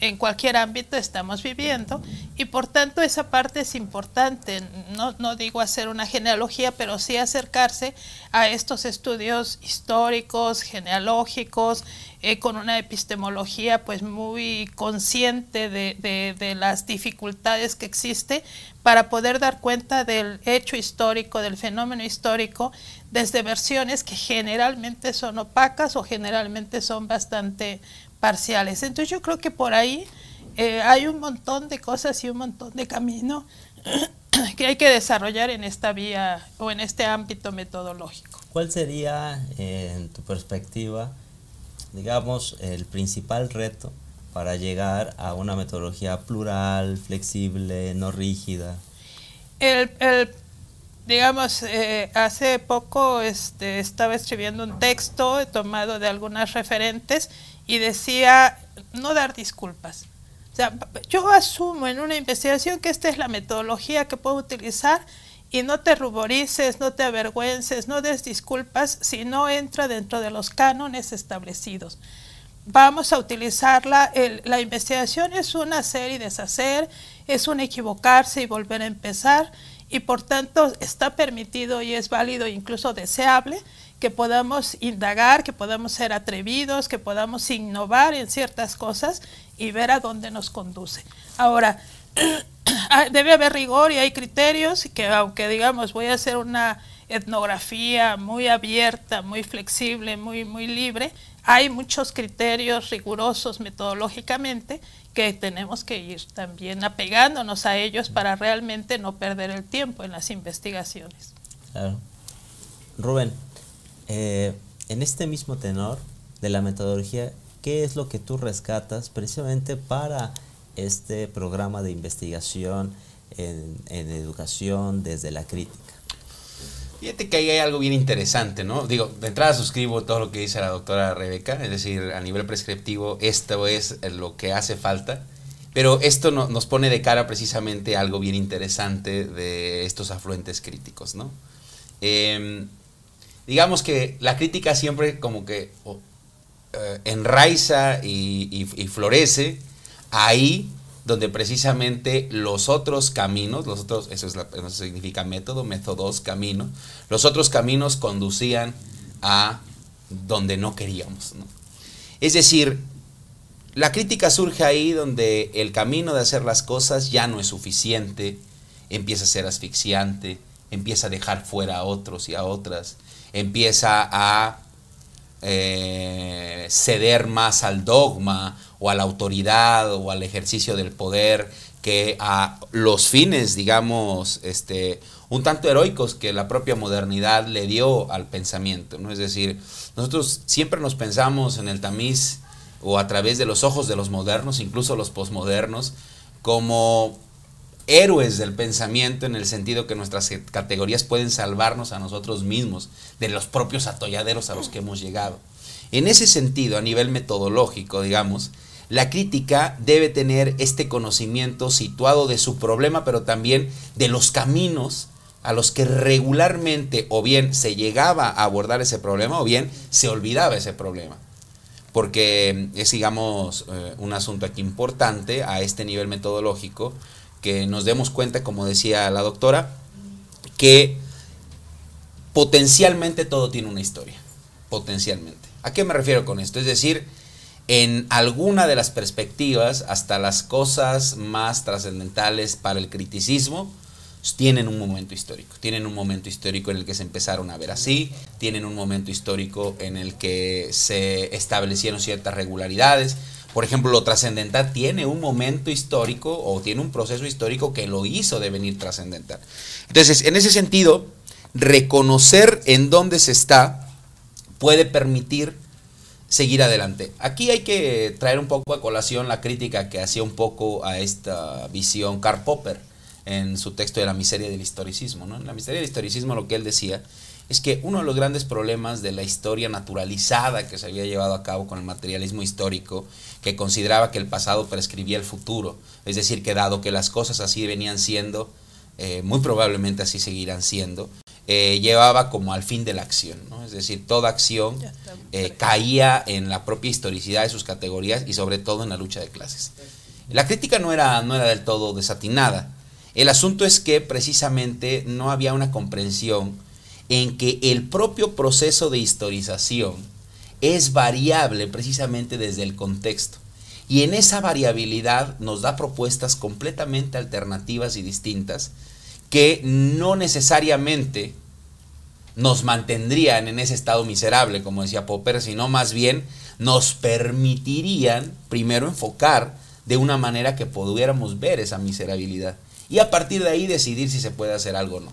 en cualquier ámbito estamos viviendo y por tanto esa parte es importante, no, no, digo hacer una genealogía, pero sí acercarse a estos estudios históricos, genealógicos, eh, con una epistemología pues muy consciente de, de, de las dificultades que existe para poder dar cuenta del hecho histórico, del fenómeno histórico, desde versiones que generalmente son opacas o generalmente son bastante parciales. Entonces yo creo que por ahí eh, hay un montón de cosas y un montón de camino que hay que desarrollar en esta vía o en este ámbito metodológico. ¿Cuál sería, eh, en tu perspectiva, digamos, el principal reto para llegar a una metodología plural, flexible, no rígida? El, el digamos, eh, hace poco este, estaba escribiendo un texto tomado de algunas referentes y decía no dar disculpas. O sea, yo asumo en una investigación que esta es la metodología que puedo utilizar y no te ruborices, no te avergüences, no des disculpas si no entra dentro de los cánones establecidos. Vamos a utilizarla. la investigación es un hacer y deshacer, es un equivocarse y volver a empezar y por tanto está permitido y es válido, incluso deseable, que podamos indagar, que podamos ser atrevidos, que podamos innovar en ciertas cosas y ver a dónde nos conduce. Ahora, debe haber rigor y hay criterios que aunque digamos voy a hacer una etnografía muy abierta, muy flexible, muy, muy libre, hay muchos criterios rigurosos metodológicamente que tenemos que ir también apegándonos a ellos para realmente no perder el tiempo en las investigaciones. Rubén, eh, en este mismo tenor de la metodología, ¿qué es lo que tú rescatas precisamente para este programa de investigación en, en educación desde la crítica? Fíjate que ahí hay algo bien interesante, ¿no? Digo, de entrada suscribo todo lo que dice la doctora Rebeca, es decir, a nivel prescriptivo esto es lo que hace falta, pero esto no, nos pone de cara precisamente algo bien interesante de estos afluentes críticos, ¿no? Em, digamos que la crítica siempre como que eh, enraiza y florece ahí donde precisamente los otros caminos, los otros, eso, es significa método, métodos, camino, los otros caminos conducían a donde no queríamos. Es decir, la crítica surge ahí donde el camino de hacer las cosas ya no es suficiente, empieza a ser asfixiante, empieza a dejar fuera a otros y a otras, empieza a eh, ceder más al dogma o a la autoridad o al ejercicio del poder que a los fines, digamos, este, un tanto heroicos que la propia modernidad le dio al pensamiento, ¿no? Es decir, nosotros siempre nos pensamos en el tamiz o a través de los ojos de los modernos, incluso los posmodernos, como héroes del pensamiento en el sentido que nuestras categorías pueden salvarnos a nosotros mismos de los propios atolladeros a los que hemos llegado. En ese sentido, a nivel metodológico, digamos, la crítica debe tener este conocimiento situado de su problema, pero también de los caminos a los que regularmente o bien se llegaba a abordar ese problema o bien se olvidaba ese problema. Porque es, digamos, eh, un asunto aquí importante a este nivel metodológico, que nos demos cuenta, como decía la doctora, que potencialmente todo tiene una historia. Potencialmente. ¿A qué me refiero con esto? Es decir, en alguna de las perspectivas, hasta las cosas más trascendentales para el criticismo, tienen un momento histórico. Tienen un momento histórico en el que se empezaron a ver así, tienen un momento histórico en el que se establecieron ciertas regularidades. Por ejemplo, lo trascendental tiene un momento histórico o tiene un proceso histórico que lo hizo devenir trascendental. Entonces, en ese sentido, reconocer en dónde se está puede permitir seguir adelante. Aquí hay que traer un poco a colación la crítica que hacía un poco a esta visión Karl Popper en su texto de la miseria del historicismo. ¿no? En la miseria del historicismo lo que él decía es que uno de los grandes problemas de la historia naturalizada que se había llevado a cabo con el materialismo histórico, que consideraba que el pasado prescribía el futuro, es decir, que dado que las cosas así venían siendo, eh, muy probablemente así seguirán siendo, eh, llevaba como al fin de la acción, ¿no? es decir, toda acción eh, caía en la propia historicidad de sus categorías y sobre todo en la lucha de clases. La crítica no era, no era del todo desatinada. El asunto es que precisamente no había una comprensión en que el propio proceso de historización es variable precisamente desde el contexto. Y en esa variabilidad nos da propuestas completamente alternativas y distintas que no necesariamente nos mantendrían en ese estado miserable, como decía Popper, sino más bien nos permitirían primero enfocar de una manera que pudiéramos ver esa miserabilidad y a partir de ahí decidir si se puede hacer algo o no.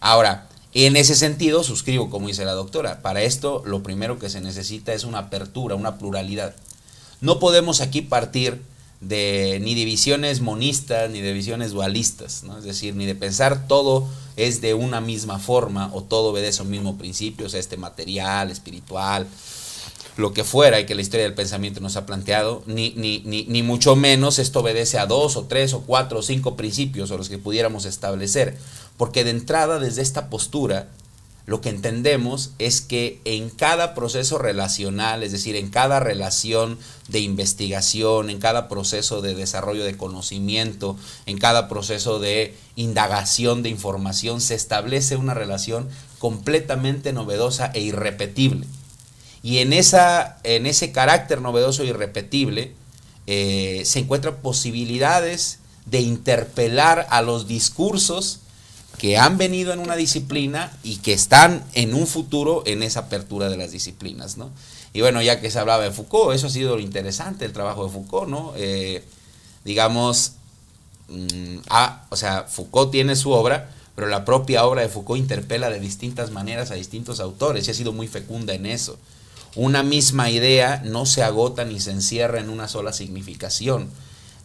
Ahora, en ese sentido, suscribo como dice la doctora, para esto lo primero que se necesita es una apertura, una pluralidad. No podemos aquí partir de ni divisiones monistas ni de visiones dualistas, ¿no? es decir, ni de pensar todo es de una misma forma o todo obedece a un mismo principio, o sea, este material, espiritual, lo que fuera y que la historia del pensamiento nos ha planteado, ni, ni, ni, ni mucho menos esto obedece a dos o tres o cuatro o cinco principios o los que pudiéramos establecer, porque de entrada desde esta postura lo que entendemos es que en cada proceso relacional, es decir, en cada relación de investigación, en cada proceso de desarrollo de conocimiento, en cada proceso de indagación de información, se establece una relación completamente novedosa e irrepetible. Y en, esa, en ese carácter novedoso e irrepetible eh, se encuentran posibilidades de interpelar a los discursos que han venido en una disciplina y que están en un futuro en esa apertura de las disciplinas, ¿no? Y bueno, ya que se hablaba de Foucault, eso ha sido lo interesante el trabajo de Foucault, ¿no? Eh, digamos, mm, ah, o sea, Foucault tiene su obra, pero la propia obra de Foucault interpela de distintas maneras a distintos autores y ha sido muy fecunda en eso. una misma idea no se agota ni se encierra en una sola significación,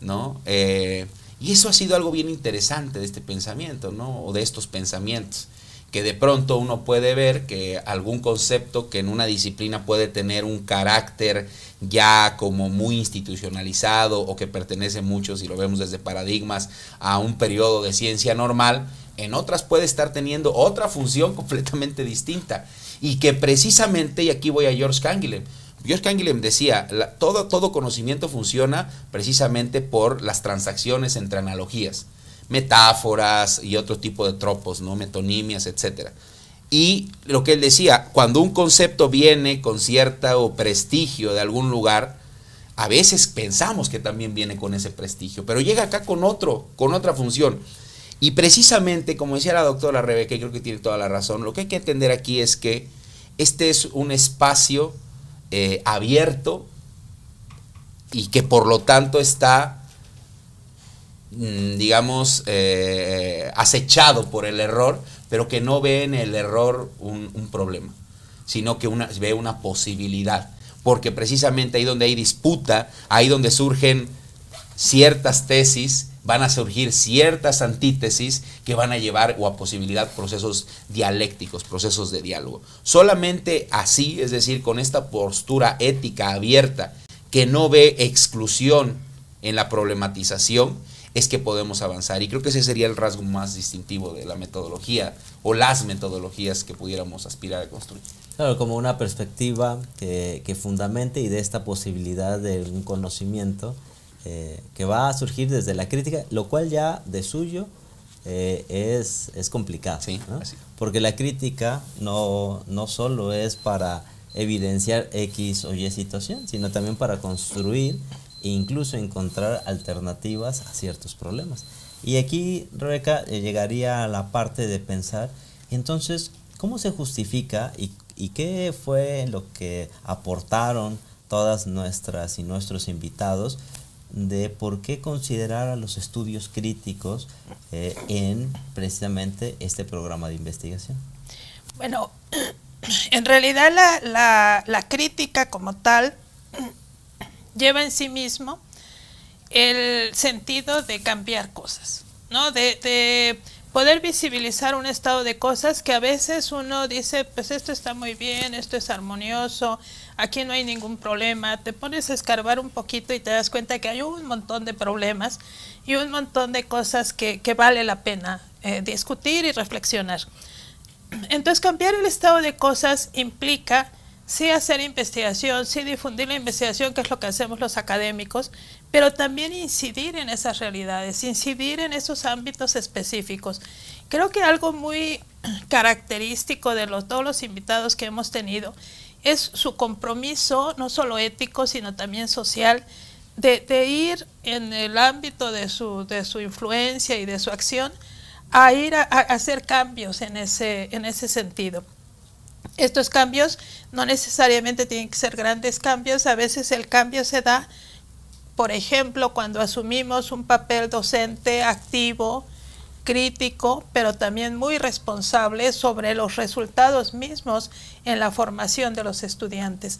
¿no? Eh, y eso ha sido algo bien interesante de este pensamiento, ¿no? O de estos pensamientos que de pronto uno puede ver que algún concepto que en una disciplina puede tener un carácter ya como muy institucionalizado o que pertenece mucho, si lo vemos desde paradigmas, a un periodo de ciencia normal, en otras puede estar teniendo otra función completamente distinta. Y que precisamente, y aquí voy a George Canguilhem, George Canguilhem decía, todo, todo conocimiento funciona precisamente por las transacciones entre analogías metáforas y otro tipo de tropos, ¿no? metonimias, etc. Y lo que él decía, cuando un concepto viene con cierto prestigio de algún lugar, a veces pensamos que también viene con ese prestigio, pero llega acá con otro, con otra función. Y precisamente, como decía la doctora Rebeca, y creo que tiene toda la razón, lo que hay que entender aquí es que este es un espacio eh, abierto y que por lo tanto está Mm, digamos, eh, acechado por el error, pero que no ve en el error un, problema, sino que una, ve una posibilidad. Porque precisamente ahí donde hay disputa, ahí donde surgen ciertas tesis, van a surgir ciertas antítesis que van a llevar o a posibilidad procesos dialécticos, procesos de diálogo. Solamente así, es decir, con esta postura ética abierta que no ve exclusión en la problematización, es que podemos avanzar. Y creo que ese sería el rasgo más distintivo de la metodología o las metodologías que pudiéramos aspirar a construir. Claro, como una perspectiva que, que fundamente y de esta posibilidad de un conocimiento eh, que va a surgir desde la crítica, lo cual ya de suyo eh, es, es, complicado. Porque la crítica no, no solo es para evidenciar X o Y situación, sino también para construir e incluso encontrar alternativas a ciertos problemas. Y aquí, Rebeca, eh, llegaría a la parte de pensar, entonces, ¿cómo se justifica y, qué fue lo que aportaron todas nuestras y nuestros invitados de por qué considerar a los estudios críticos eh, en precisamente este programa de investigación? Bueno, en realidad la, la crítica como tal lleva en sí mismo el sentido de cambiar cosas, ¿no? De, poder visibilizar un estado de cosas que a veces uno dice, pues esto está muy bien, esto es armonioso, aquí no hay ningún problema, te pones a escarbar un poquito y te das cuenta que hay un montón de problemas y un montón de cosas que, vale la pena eh, discutir y reflexionar. Entonces cambiar el estado de cosas implica sí hacer investigación, sí difundir la investigación, que es lo que hacemos los académicos, pero también incidir en esas realidades, incidir en esos ámbitos específicos. Creo que algo muy característico de los, todos los invitados que hemos tenido es su compromiso, no solo ético, sino también social, de, ir en el ámbito de su, de su influencia y de su acción a ir a, a hacer cambios en ese, en ese sentido. Estos cambios no necesariamente tienen que ser grandes cambios, a veces el cambio se da, por ejemplo, cuando asumimos un papel docente activo, crítico, pero también muy responsable sobre los resultados mismos en la formación de los estudiantes.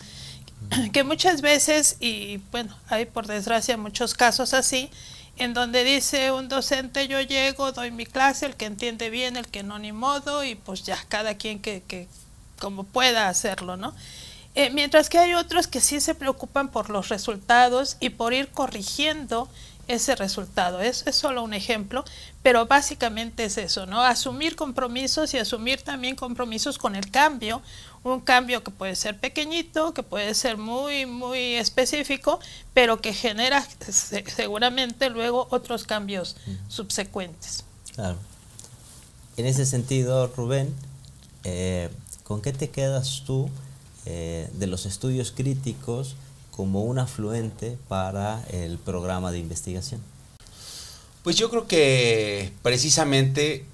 Que muchas veces, y bueno, hay por desgracia muchos casos así, en donde dice un docente yo llego, doy mi clase, el que entiende bien, el que no ni modo, y pues ya cada quien que, que como pueda hacerlo, ¿no? Eh, mientras que hay otros que sí se preocupan por los resultados y por ir corrigiendo ese resultado. Es, es, solo un ejemplo, pero básicamente es eso, ¿no? Asumir compromisos y asumir también compromisos con el cambio, un cambio que puede ser pequeñito, que puede ser muy, muy específico, pero que genera seguramente luego otros cambios subsecuentes. Claro. En ese sentido, Rubén, eh, ¿Con qué te quedas tú eh, de los estudios críticos como un afluente para el programa de investigación? Pues yo creo que precisamente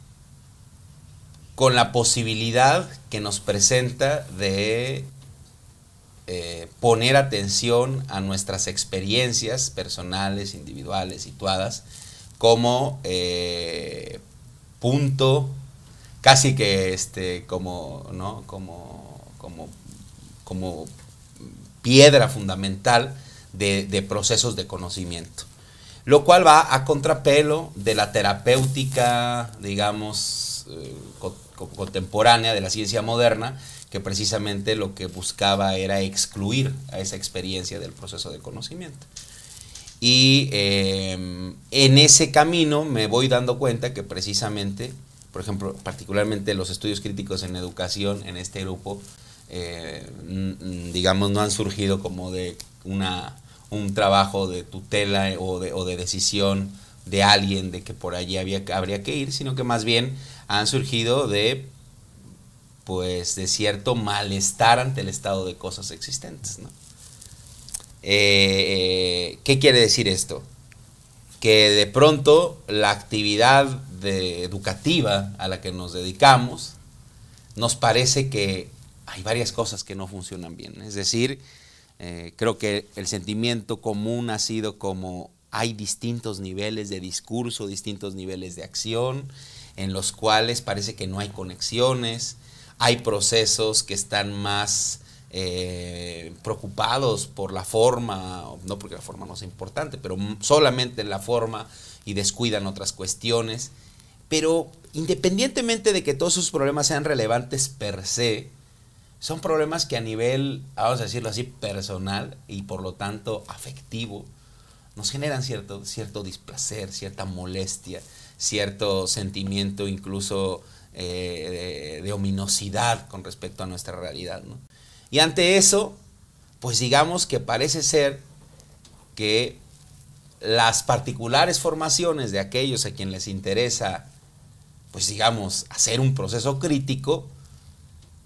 con la posibilidad que nos presenta de eh, poner atención a nuestras experiencias personales, individuales, situadas, como eh, punto casi que este como no como como como piedra fundamental de, procesos de conocimiento. Lo cual va a contrapelo de la terapéutica, digamos, eh, contemporánea de la ciencia moderna, que precisamente lo que buscaba era excluir a esa experiencia del proceso de conocimiento. Y em, en ese camino me voy dando cuenta que precisamente, por ejemplo, particularmente los estudios críticos en educación en este grupo, eh, digamos, no han surgido como de una, un trabajo de tutela o de, o de decisión de alguien de que por allí había, habría que ir, sino que más bien han surgido de pues de cierto malestar ante el estado de cosas existentes. ¿no? Eh, ¿Qué quiere decir esto? Que de pronto la actividad educativa a la que nos dedicamos nos parece que hay varias cosas que no funcionan bien. Es decir, eh, creo que el sentimiento común ha sido como hay distintos niveles de discurso, distintos niveles de acción, en los cuales parece que no hay conexiones, hay procesos que están más eh, preocupados por la forma, no porque la forma no sea importante, pero solamente la forma y descuidan otras cuestiones. Pero independientemente de que todos esos problemas sean relevantes per se, son problemas que a nivel, vamos a decirlo así, personal y por lo tanto afectivo, nos generan cierto, cierto displacer, cierta molestia, cierto sentimiento incluso eh, de, ominosidad con respecto a nuestra realidad. Y ante eso, pues digamos que parece ser que las particulares formaciones de aquellos a quien les interesa, pues digamos, hacer un proceso crítico,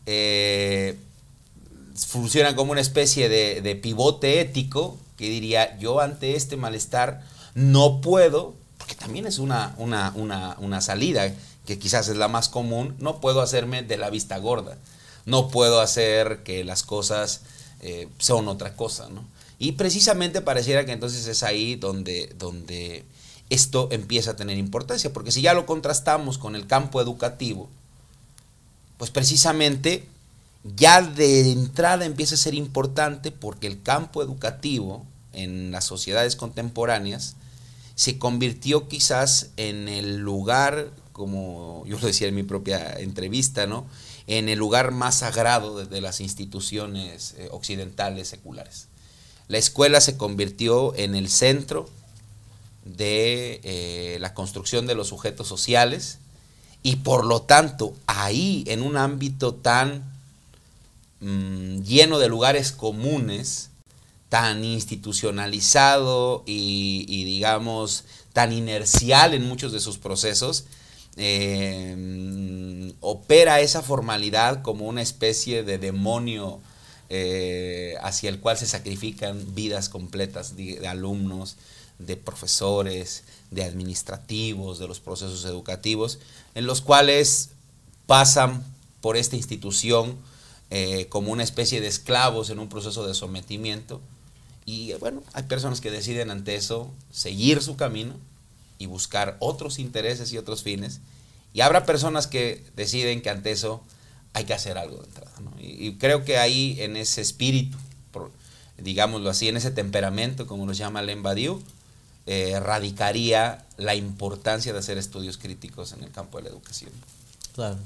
eh, funcionan como una especie de, pivote ético que diría, yo ante este malestar no puedo, porque también es una, una, una, una salida que quizás es la más común, no puedo hacerme de la vista gorda, no puedo hacer que las cosas eh, sean otra cosa, ¿no? Y precisamente pareciera que entonces es ahí donde, donde esto empieza a tener importancia, porque si ya lo contrastamos con el campo educativo, pues precisamente ya de entrada empieza a ser importante porque el campo educativo en las sociedades contemporáneas se convirtió quizás en el lugar como yo lo decía en mi propia entrevista, ¿no? en el lugar más sagrado de, las instituciones eh, occidentales seculares. La escuela se convirtió en el centro de eh, la construcción de los sujetos sociales y por lo tanto ahí en un ámbito tan mm, lleno de lugares comunes, tan institucionalizado y digamos tan inercial en muchos de sus procesos, eh, opera esa formalidad como una especie de demonio eh, hacia el cual se sacrifican vidas completas de, alumnos, de profesores, de administrativos, de los procesos educativos, en los cuales pasan por esta institución eh, como una especie de esclavos en un proceso de sometimiento. Y bueno, hay personas que deciden ante eso seguir su camino y buscar otros intereses y otros fines. Y habrá personas que deciden que ante eso hay que hacer algo de entrada. Y, creo que ahí en ese espíritu, digámoslo así, en ese temperamento, como lo llama Len Badiou, eh, radicaría la importancia de hacer estudios críticos en el campo de la educación. Claro.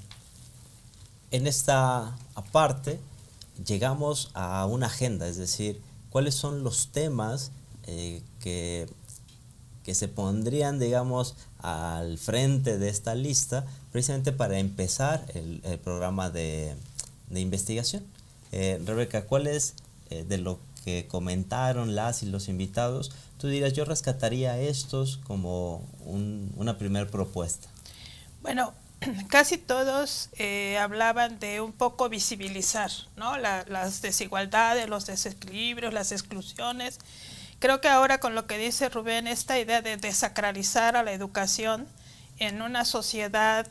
En esta parte llegamos a una agenda, es decir, cuáles son los temas eh, que que se pondrían, digamos, al frente de esta lista precisamente para empezar el, programa de, investigación. Eh, Rebeca, ¿cuál es eh, de lo comentaron las y los invitados? Tú dirías, yo rescataría estos como una primera propuesta. Bueno, casi todos eh, hablaban de un poco visibilizar ¿no? las desigualdades, los desequilibrios, las exclusiones Creo que ahora con lo que dice Rubén, esta idea de desacralizar a la educación en una sociedad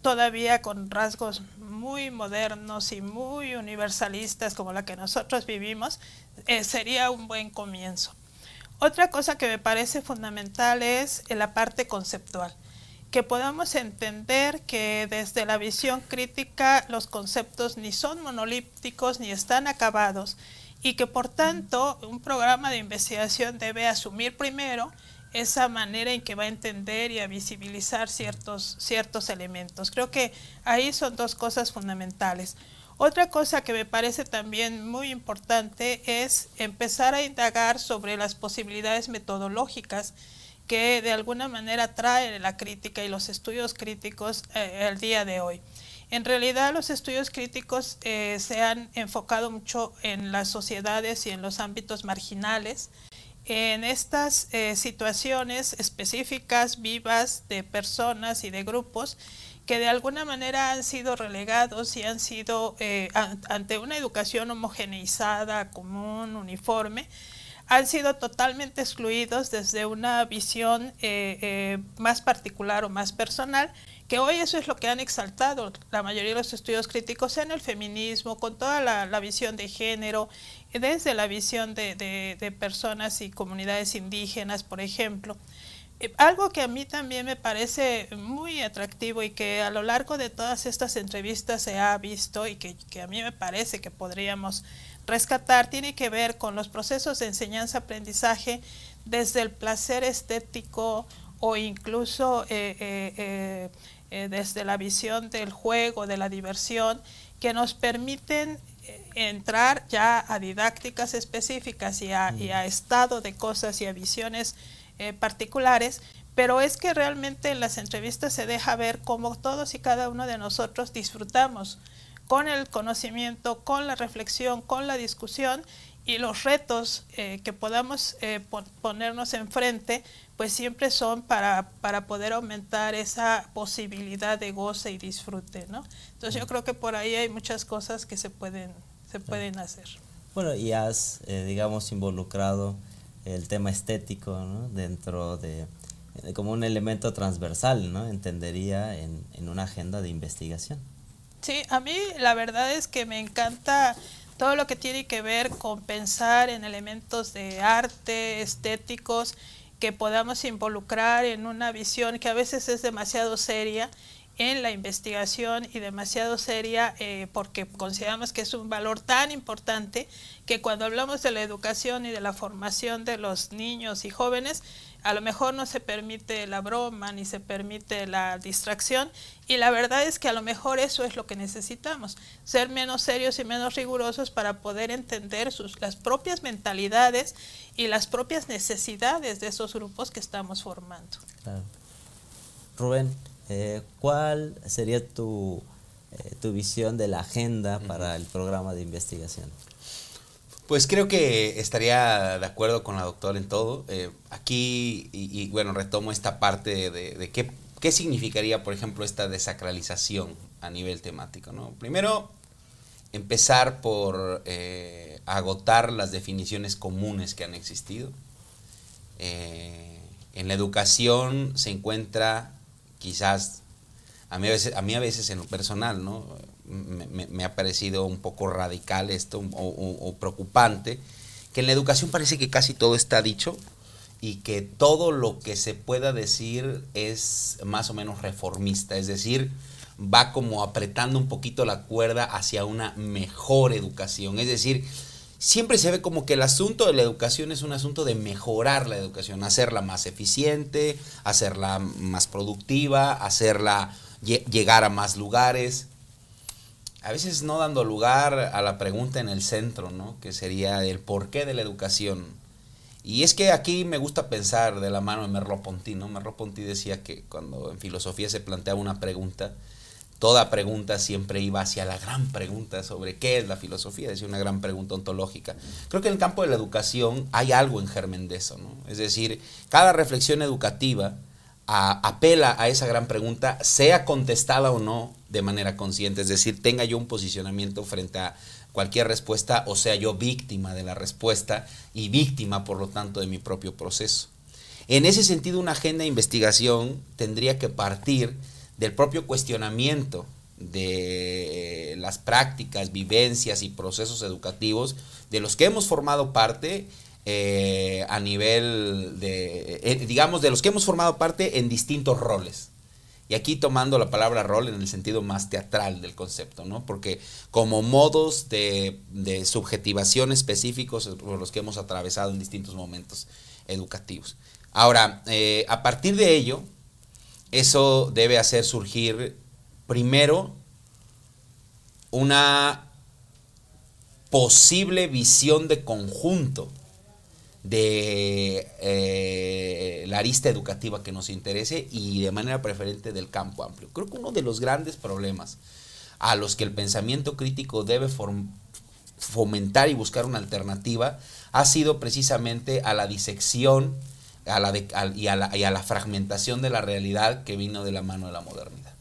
todavía con rasgos muy modernos y muy universalistas como la que nosotros vivimos, eh, sería un buen comienzo. Otra cosa que me parece fundamental es la parte conceptual, que podamos entender que desde la visión crítica los conceptos ni son monolíticos ni están acabados y que por tanto un programa de investigación debe asumir primero esa manera en que va a entender y a visibilizar ciertos, ciertos elementos. Creo que ahí son dos cosas fundamentales. Otra cosa que me parece también muy importante es empezar a indagar sobre las posibilidades metodológicas que de alguna manera trae la crítica y los estudios críticos eh, el día de hoy. En realidad los estudios críticos eh, se han enfocado mucho en las sociedades y en los ámbitos marginales, en estas eh, situaciones específicas, vivas, de personas y de grupos que de alguna manera han sido relegados y han sido eh, ante una educación homogeneizada, común, uniforme, han sido totalmente excluidos desde una visión eh, más particular o más personal que hoy eso es lo que han exaltado la mayoría de los estudios críticos en el feminismo, con toda la, visión de género, desde la visión de, personas y comunidades indígenas, por ejemplo. Eh, algo que a mí también me parece muy atractivo y que a lo largo de todas estas entrevistas se ha visto y que, a mí me parece que podríamos rescatar, tiene que ver con los procesos de enseñanza-aprendizaje desde el placer estético o incluso eh, eh, desde la visión del juego, de la diversión, que nos permiten entrar ya a didácticas específicas y a, estado de cosas y a visiones eh, particulares, pero es que realmente en las entrevistas se deja ver cómo todos y cada uno de nosotros disfrutamos con el conocimiento, con la reflexión, con la discusión y los retos que podamos ponernos enfrente pues siempre son para, para poder aumentar esa posibilidad de goce y disfrute, ¿no? Entonces yo creo que por ahí hay muchas cosas que se pueden, se pueden hacer. Bueno, y has, eh, digamos, involucrado el tema estético ¿no? dentro de, como un elemento transversal, ¿no? Entendería en, en una agenda de investigación. Sí, a mí la verdad es que me encanta todo lo que tiene que ver con pensar en elementos de arte, estéticos, que podamos involucrar en una visión que a veces es demasiado seria en la investigación y demasiado seria eh, porque consideramos que es un valor tan importante que cuando hablamos de la educación y de la formación de los niños y jóvenes, a lo mejor no se permite la broma ni se permite la distracción y la verdad es que a lo mejor eso es lo que necesitamos, ser menos serios y menos rigurosos para poder entender sus, las propias mentalidades y las propias necesidades de esos grupos que estamos formando. Rubén, eh, ¿cuál sería tu, eh, tu visión de la agenda para el programa de investigación? Pues creo que estaría de acuerdo con la doctora en todo. Eh, aquí, y, bueno, retomo esta parte de, qué, qué, significaría, por ejemplo, esta desacralización a nivel temático. ¿no? Primero, empezar por eh, agotar las definiciones comunes que han existido. Eh, en la educación se encuentra quizás, a mí a veces, a mí a veces en lo personal, ¿no? Me, ha parecido un poco radical esto o, preocupante, que en la educación parece que casi todo está dicho y que todo lo que se pueda decir es más o menos reformista, es decir, va como apretando un poquito la cuerda hacia una mejor educación, es decir, siempre se ve como que el asunto de la educación es un asunto de mejorar la educación, hacerla más eficiente, hacerla más productiva, hacerla llegar a más lugares a veces no dando lugar a la pregunta en el centro, ¿no? Que sería el porqué de la educación. Y es que aquí me gusta pensar de la mano de Merleau-Ponty, ¿no? Merleau-Ponty decía que cuando en filosofía se planteaba una pregunta, toda pregunta siempre iba hacia la gran pregunta sobre qué es la filosofía, decía una gran pregunta ontológica. Creo que en el campo de la educación hay algo en germen de eso, ¿no? Es decir, cada reflexión educativa apela a esa gran pregunta, sea contestada o no de manera consciente, es decir, tenga yo un posicionamiento frente a cualquier respuesta o sea yo víctima de la respuesta y víctima, por lo tanto, de mi propio proceso. En ese sentido, una agenda de investigación tendría que partir del propio cuestionamiento de las prácticas, vivencias y procesos educativos de los que hemos formado parte eh, a nivel de, eh, digamos, de los que hemos formado parte en distintos roles. Y aquí tomando la palabra rol en el sentido más teatral del concepto, ¿no? Porque como modos de, de subjetivación específicos por los que hemos atravesado en distintos momentos educativos. Ahora, eh, a partir de ello, eso debe hacer surgir primero una posible visión de conjunto de eh, la arista educativa que nos interese y de manera preferente del campo amplio. Creo que uno de los grandes problemas a los que el pensamiento crítico debe fomentar y buscar una alternativa ha sido precisamente a la disección y, a la, y a la fragmentación de la realidad que vino de la mano de la modernidad.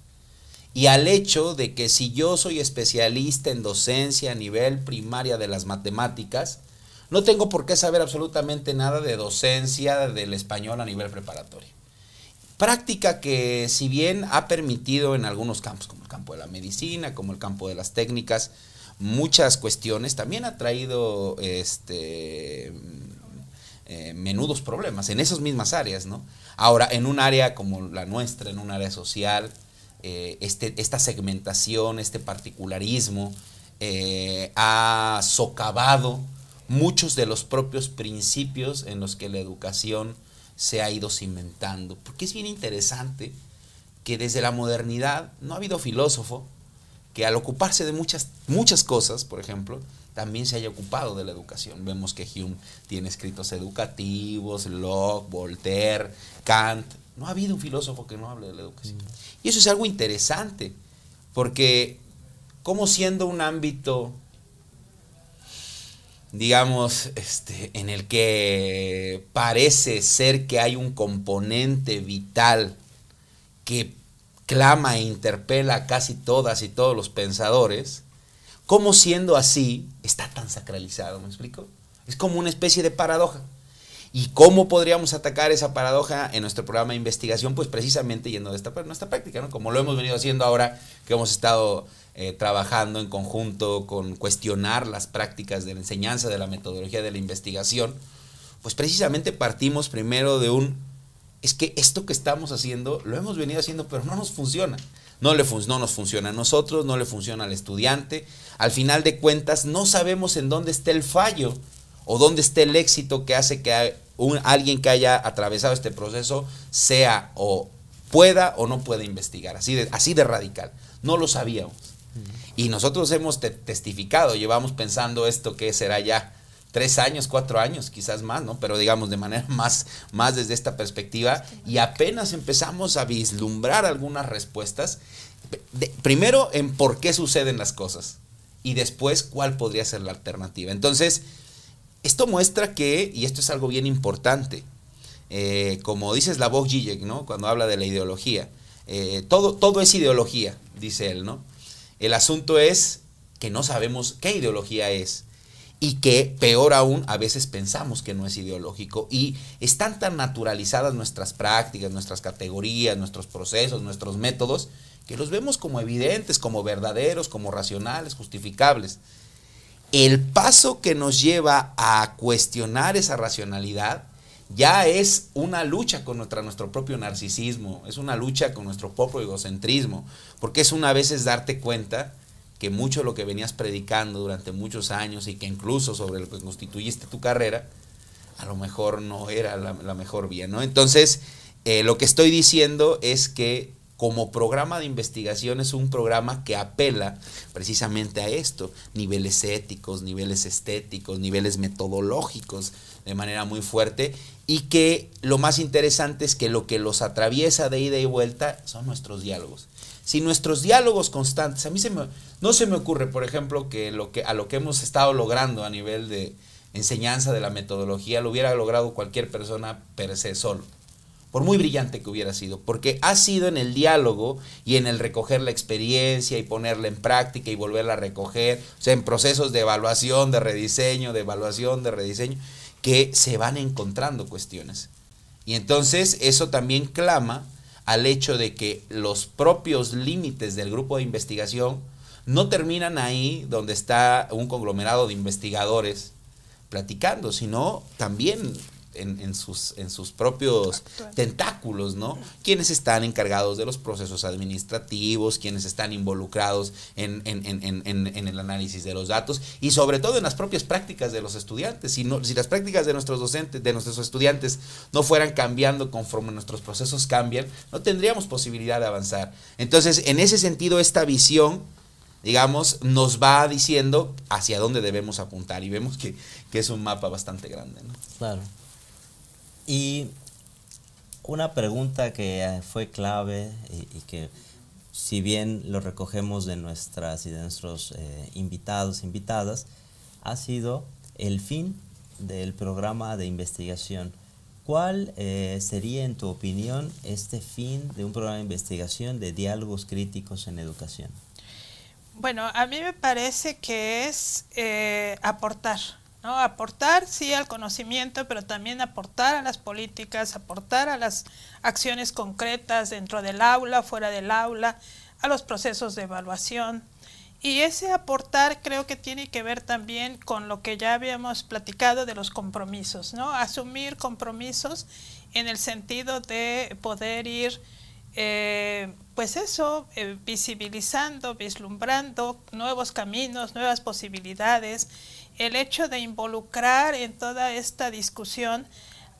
Y al hecho de que si yo soy especialista en docencia a nivel primaria de las matemáticas, no tengo por qué saber absolutamente nada de docencia del español a nivel preparatorio. Práctica que si bien ha permitido en algunos campos, como el campo de la medicina, como el campo de las técnicas, muchas cuestiones, también ha traído este, eh, menudos problemas en esas mismas áreas. Ahora, en un área como la nuestra, en un área social, eh, este, esta segmentación, este particularismo, eh, ha socavado muchos de los propios principios en los que la educación se ha ido cimentando. Porque es bien interesante que desde la modernidad no ha habido filósofo que al ocuparse de muchas, muchas cosas, por ejemplo, también se haya ocupado de la educación. Vemos que Hume tiene escritos educativos, Locke, Voltaire, Kant. No ha habido un filósofo que no hable de la educación. Y eso es algo interesante, porque como siendo un ámbito digamos, este, en el que parece ser que hay un componente vital que clama e interpela a casi todas y todos los pensadores, ¿cómo siendo así está tan sacralizado? ¿Me explico? Es como una especie de paradoja. ¿Y cómo podríamos atacar esa paradoja en nuestro programa de investigación? Pues precisamente yendo de esta, nuestra práctica, ¿no? Como lo hemos venido haciendo ahora que hemos estado eh, trabajando en conjunto con cuestionar las prácticas de la enseñanza, de la metodología de la investigación, pues precisamente partimos primero de un, es que esto que estamos haciendo lo hemos venido haciendo, pero no nos funciona. No, le no nos funciona a nosotros, no le funciona al estudiante. Al final de cuentas, no sabemos en dónde está el fallo o dónde está el éxito que hace que alguien que haya atravesado este proceso sea o pueda o no pueda investigar. Así de, así de radical. No lo sabíamos. Y nosotros hemos testificado, llevamos pensando esto que será ya tres años, cuatro años, quizás más, ¿no? Pero digamos de manera más, más desde esta perspectiva y apenas empezamos a vislumbrar algunas respuestas, primero en por qué suceden las cosas y después cuál podría ser la alternativa. Entonces, esto muestra que, y esto es algo bien importante, eh, como dices la voz Zizek, ¿no? Cuando habla de la ideología, eh, todo, todo es ideología, dice él, ¿no? El asunto es que no sabemos qué ideología es y que, peor aún, a veces pensamos que no es ideológico y están tan naturalizadas nuestras prácticas, nuestras categorías, nuestros procesos, nuestros métodos, que los vemos como evidentes, como verdaderos, como racionales, justificables. El paso que nos lleva a cuestionar esa racionalidad ya es una lucha contra nuestro propio narcisismo, es una lucha con nuestro propio egocentrismo, porque es una vez darte cuenta que mucho lo que venías predicando durante muchos años y que incluso sobre lo que constituyiste tu carrera, a lo mejor no era la, mejor vía, ¿no? Entonces, eh, lo que estoy diciendo es que como programa de investigación es un programa que apela precisamente a esto, niveles éticos, niveles estéticos, niveles metodológicos de manera muy fuerte y que lo más interesante es que lo que los atraviesa de ida y vuelta son nuestros diálogos. Si nuestros diálogos constantes, a mí se me, no se me ocurre, por ejemplo, que, que a lo que hemos estado logrando a nivel de enseñanza de la metodología lo hubiera logrado cualquier persona per se solo por muy brillante que hubiera sido, porque ha sido en el diálogo y en el recoger la experiencia y ponerla en práctica y volverla a recoger, o sea, en procesos de evaluación, de rediseño, de evaluación, de rediseño, que se van encontrando cuestiones. Y entonces eso también clama al hecho de que los propios límites del grupo de investigación no terminan ahí donde está un conglomerado de investigadores platicando, sino también en, sus, en sus propios tentáculos, ¿no? Quienes están encargados de los procesos administrativos, quienes están involucrados en, el análisis de los datos y sobre todo en las propias prácticas de los estudiantes. Si, no, si las prácticas de nuestros docentes, de nuestros estudiantes no fueran cambiando conforme nuestros procesos cambian, no tendríamos posibilidad de avanzar. Entonces, en ese sentido, esta visión digamos, nos va diciendo hacia dónde debemos apuntar y vemos que, es un mapa bastante grande. ¿no? Claro. Y una pregunta que fue clave y, que si bien lo recogemos de nuestras y de nuestros eh, invitados, invitadas, ha sido el fin del programa de investigación. ¿Cuál eh, sería, en tu opinión, este fin de un programa de investigación de diálogos críticos en educación? Bueno, a mí me parece que es eh, aportar, ¿no? Aportar, sí, al conocimiento, pero también aportar a las políticas, aportar a las acciones concretas dentro del aula, fuera del aula, a los procesos de evaluación. Y ese aportar creo que tiene que ver también con lo que ya habíamos platicado de los compromisos, ¿no? Asumir compromisos en el sentido de poder ir eh, pues eso, eh, visibilizando, vislumbrando nuevos caminos, nuevas posibilidades, el hecho de involucrar en toda esta discusión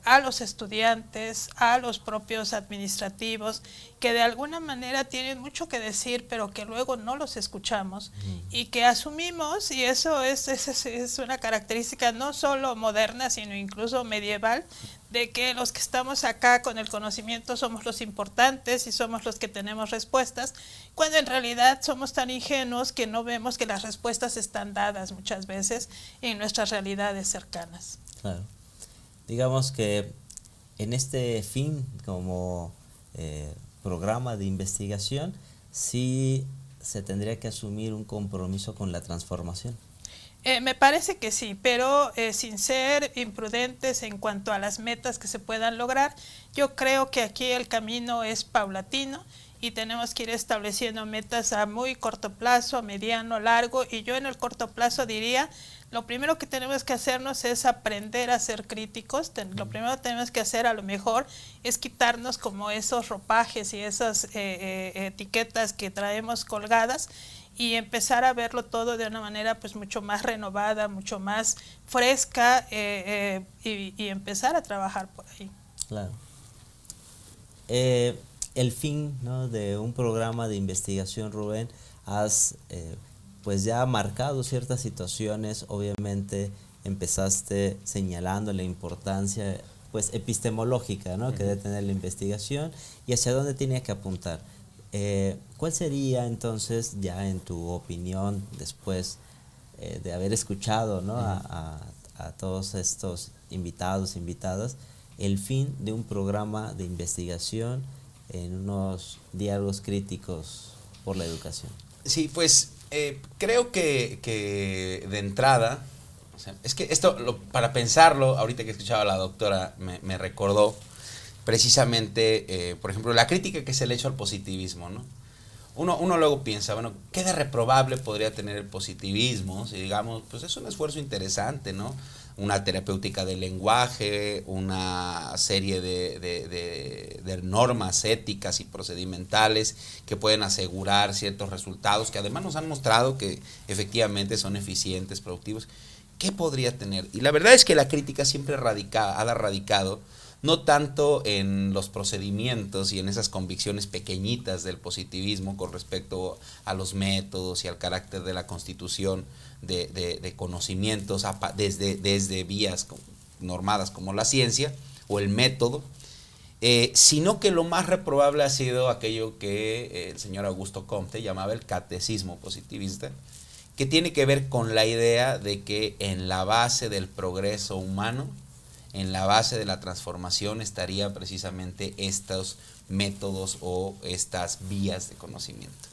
a los estudiantes, a los propios administrativos, que de alguna manera tienen mucho que decir, pero que luego no los escuchamos y que asumimos, y eso es, es, es, una característica no solo moderna, sino incluso medieval, de que los que estamos acá con el conocimiento somos los importantes y somos los que tenemos respuestas, cuando en realidad somos tan ingenuos que no vemos que las respuestas están dadas muchas veces en nuestras realidades cercanas. Claro. Digamos que en este fin como eh, programa de investigación, sí se tendría que asumir un compromiso con la transformación. Eh, me parece que sí, pero eh, sin ser imprudentes en cuanto a las metas que se puedan lograr, yo creo que aquí el camino es paulatino y tenemos que ir estableciendo metas a muy corto plazo, a mediano, largo, y yo en el corto plazo diría, lo primero que tenemos que hacernos es aprender a ser críticos, lo primero que tenemos que hacer a lo mejor es quitarnos como esos ropajes y esas eh, etiquetas que traemos colgadas y empezar a verlo todo de una manera pues mucho más renovada, mucho más fresca eh, eh, y, empezar a trabajar por ahí. Claro. Eh, el fin de un programa de investigación, Rubén, has pues ya marcado ciertas situaciones, obviamente empezaste señalando la importancia pues epistemológica ¿no? que debe tener la investigación y hacia dónde tenía que apuntar. Eh, ¿Cuál sería entonces, ya en tu opinión, después eh, de haber escuchado a, todos estos invitados, invitadas, el fin de un programa de investigación en unos diálogos críticos por la educación? Sí, pues eh, creo que, de entrada, es que esto, para pensarlo, ahorita que escuchaba a la doctora, me, me recordó precisamente, eh, por ejemplo, la crítica que se le hecho al positivismo, ¿no? Uno, uno luego piensa, bueno, ¿qué de reprobable podría tener el positivismo? Si digamos, pues es un esfuerzo interesante, ¿no? Una terapéutica del lenguaje, una serie de, de, normas éticas y procedimentales que pueden asegurar ciertos resultados, que además nos han mostrado que efectivamente son eficientes, productivos. ¿Qué podría tener? Y la verdad es que la crítica siempre ha radicado no tanto en los procedimientos y en esas convicciones pequeñitas del positivismo con respecto a los métodos y al carácter de la constitución de, conocimientos desde, vías normadas como la ciencia o el método, eh, sino que lo más reprobable ha sido aquello que eh, el señor Augusto Comte llamaba el catecismo positivista, que tiene que ver con la idea de que en la base del progreso humano en la base de la transformación estaría precisamente estos métodos o estas vías de conocimiento.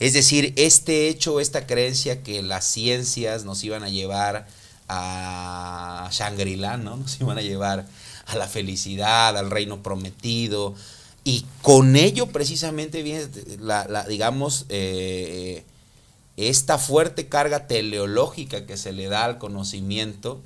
Es decir, este hecho, esta creencia que las ciencias nos iban a llevar a Shangri-La, ¿no? Nos iban a llevar a la felicidad, al reino prometido. Y con ello precisamente viene, la, digamos, eh, esta fuerte carga teleológica que se le da al conocimiento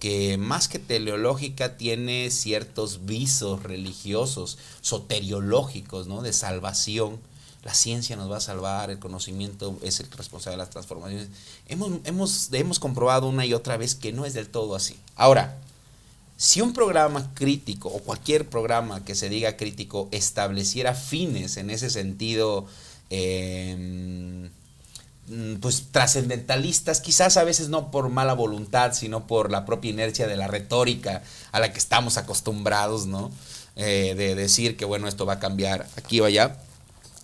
que más que teleológica tiene ciertos visos religiosos, soteriológicos, ¿no? De salvación. La ciencia nos va a salvar, el conocimiento es el responsable de las transformaciones. Hemos, hemos, hemos comprobado una y otra vez que no es del todo así. Ahora, si un programa crítico o cualquier programa que se diga crítico estableciera fines en ese sentido, em, pues trascendentalistas, quizás a veces no por mala voluntad, sino por la propia inercia de la retórica a la que estamos acostumbrados, ¿no? Eh, de decir que bueno, esto va a cambiar aquí o allá,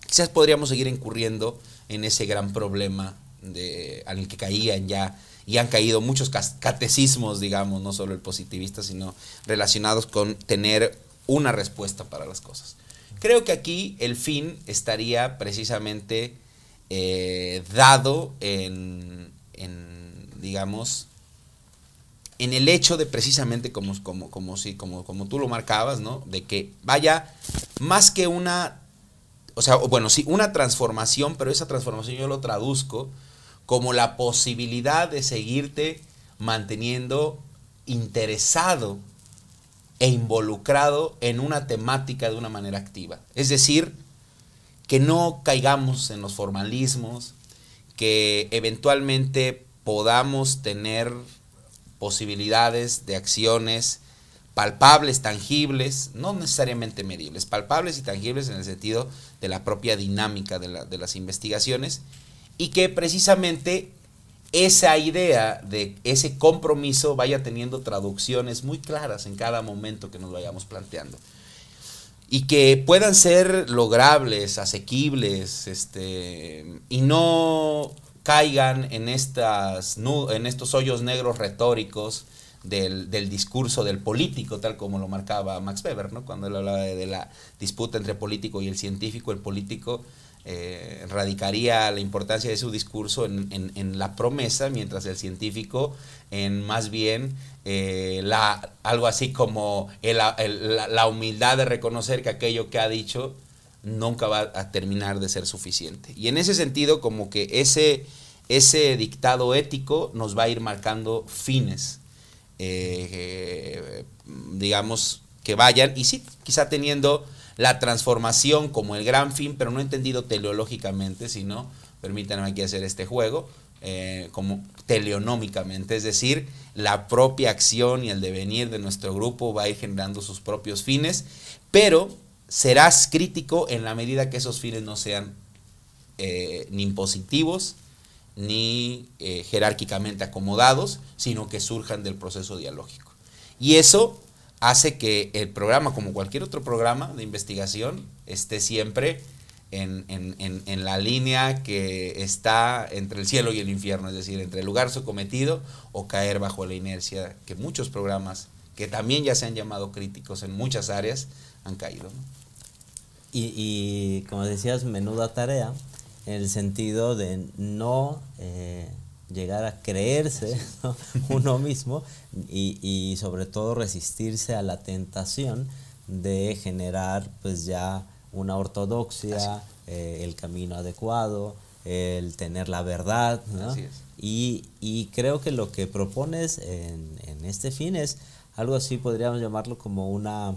quizás podríamos seguir incurriendo en ese gran problema de, al que caían ya y han caído muchos catecismos, digamos, no solo el positivista, sino relacionados con tener una respuesta para las cosas. Creo que aquí el fin estaría precisamente eh, dado en, digamos, en el hecho de precisamente como, como, como, si, como, como tú lo marcabas, ¿no? De que vaya más que una, o sea, bueno, sí, una transformación, pero esa transformación yo lo traduzco como la posibilidad de seguirte manteniendo interesado e involucrado en una temática de una manera activa. Es decir, que no caigamos en los formalismos, que eventualmente podamos tener posibilidades de acciones palpables, tangibles, no necesariamente medibles, palpables y tangibles en el sentido de la propia dinámica de, las investigaciones y que precisamente esa idea de ese compromiso vaya teniendo traducciones muy claras en cada momento que nos vayamos planteando. Y que puedan ser logrables, asequibles, este, y no caigan en, estas, en estos hoyos negros retóricos del, discurso del político, tal como lo marcaba Max Weber, ¿no? cuando él hablaba de la disputa entre político y el científico, el político eh, radicaría la importancia de su discurso en, la promesa, mientras el científico en más bien eh, la, algo así como la, humildad de reconocer que aquello que ha dicho nunca va a terminar de ser suficiente. Y en ese sentido, como que ese, ese dictado ético nos va a ir marcando fines, eh, digamos, que vayan, y sí, quizá teniendo la transformación como el gran fin, pero no entendido teleológicamente, sino, permítanme aquí hacer este juego, eh, como teleonómicamente, es decir, la propia acción y el devenir de nuestro grupo va a ir generando sus propios fines, pero serás crítico en la medida que esos fines no sean eh, ni impositivos ni eh, jerárquicamente acomodados, sino que surjan del proceso dialógico. Y eso hace que el programa, como cualquier otro programa de investigación, esté siempre en, la línea que está entre el cielo y el infierno, es decir, entre el lugar su cometido o caer bajo la inercia que muchos programas, que también ya se han llamado críticos en muchas áreas, han caído. Y, como decías, menuda tarea, en el sentido de no... Eh, llegar a creerse uno mismo y, sobre todo resistirse a la tentación de generar pues ya una ortodoxia, eh, el camino adecuado, el tener la verdad. Y, creo que lo que propones en, este fin es algo así, podríamos llamarlo como una,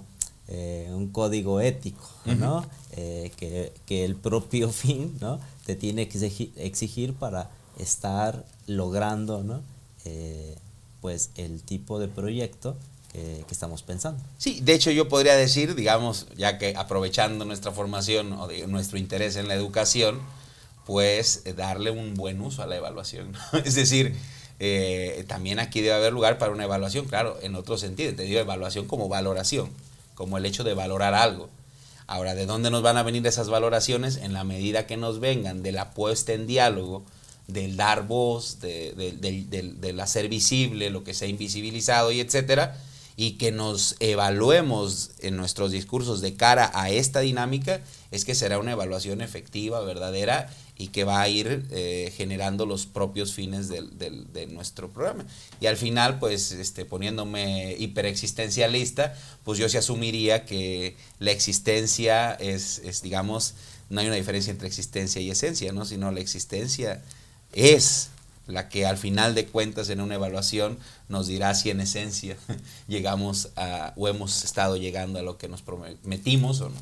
eh, un código ético, ¿no? Eh, que, que, el propio fin ¿no? Te tiene que exigir para estar logrando ¿no? Eh, pues el tipo de proyecto que, estamos pensando. Sí, de hecho yo podría decir, digamos, ya que aprovechando nuestra formación o nuestro interés en la educación, pues eh, darle un buen uso a la evaluación. es decir, eh, también aquí debe haber lugar para una evaluación, claro, en otro sentido, te digo evaluación como valoración, como el hecho de valorar algo. Ahora, ¿de dónde nos van a venir esas valoraciones? En la medida que nos vengan de la puesta en diálogo del dar voz, del, hacer visible lo que se ha invisibilizado y etcétera, y que nos evaluemos en nuestros discursos de cara a esta dinámica, es que será una evaluación efectiva, verdadera y que va a ir eh, generando los propios fines de nuestro programa. Y al final, pues este, poniéndome hiperexistencialista, pues yo se asumiría que la existencia es, es, digamos, no hay una diferencia entre existencia y esencia, ¿no? sino la existencia es la que al final de cuentas en una evaluación nos dirá si en esencia llegamos a o hemos estado llegando a lo que nos prometimos o no.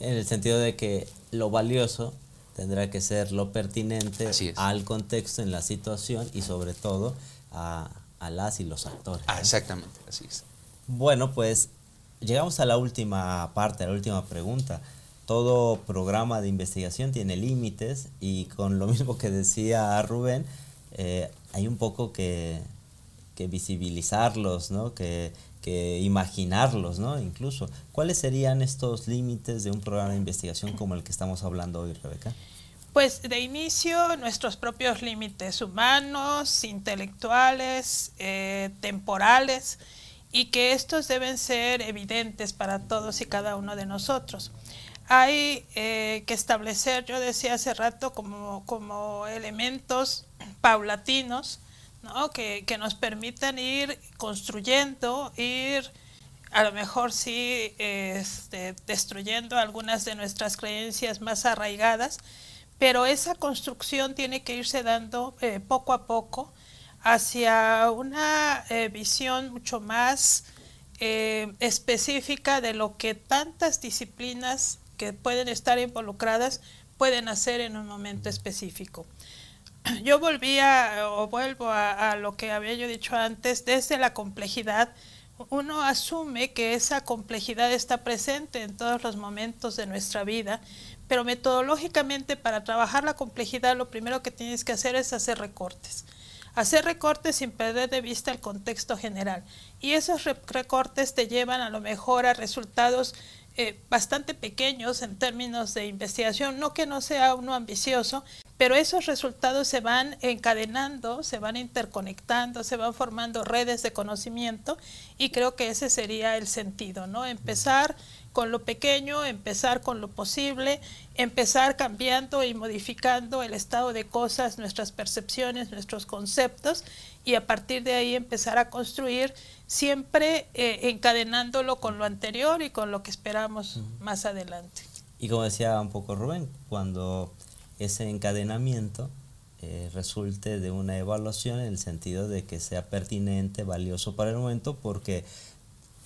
En el sentido de que lo valioso tendrá que ser lo pertinente al contexto, en la situación y sobre todo a, las y los actores. Ah, exactamente, así es. Bueno, pues llegamos a la última parte, a la última pregunta. Todo programa de investigación tiene límites y con lo mismo que decía Rubén, eh, hay un poco que, visibilizarlos, ¿no? que, imaginarlos, ¿no? incluso. ¿Cuáles serían estos límites de un programa de investigación como el que estamos hablando hoy, Rebeca? Pues de inicio nuestros propios límites humanos, intelectuales, eh, temporales, y que estos deben ser evidentes para todos y cada uno de nosotros hay eh, que establecer, yo decía hace rato, como, como elementos paulatinos, que, nos permitan ir construyendo, ir a lo mejor sí este, destruyendo algunas de nuestras creencias más arraigadas, pero esa construcción tiene que irse dando eh, poco a poco hacia una eh, visión mucho más específica de lo que tantas disciplinas que pueden estar involucradas pueden hacer en un momento específico. Yo volvía o vuelvo a, lo que había yo dicho antes, desde la complejidad, uno asume que esa complejidad está presente en todos los momentos de nuestra vida, pero metodológicamente para trabajar la complejidad lo primero que tienes que hacer es hacer recortes. Hacer recortes sin perder de vista el contexto general. Y esos recortes te llevan a lo mejor a resultados eh, bastante pequeños en términos de investigación, no que no sea uno ambicioso, pero esos resultados se van encadenando, se van interconectando, se van formando redes de conocimiento y creo que ese sería el sentido, ¿no? Empezar con lo pequeño, empezar con lo posible, empezar cambiando y modificando el estado de cosas, nuestras percepciones, nuestros conceptos y a partir de ahí empezar a construir siempre eh, encadenándolo con lo anterior y con lo que esperamos más adelante. Y como decía un poco Rubén, cuando ese encadenamiento eh, resulte de una evaluación en el sentido de que sea pertinente, valioso para el momento, porque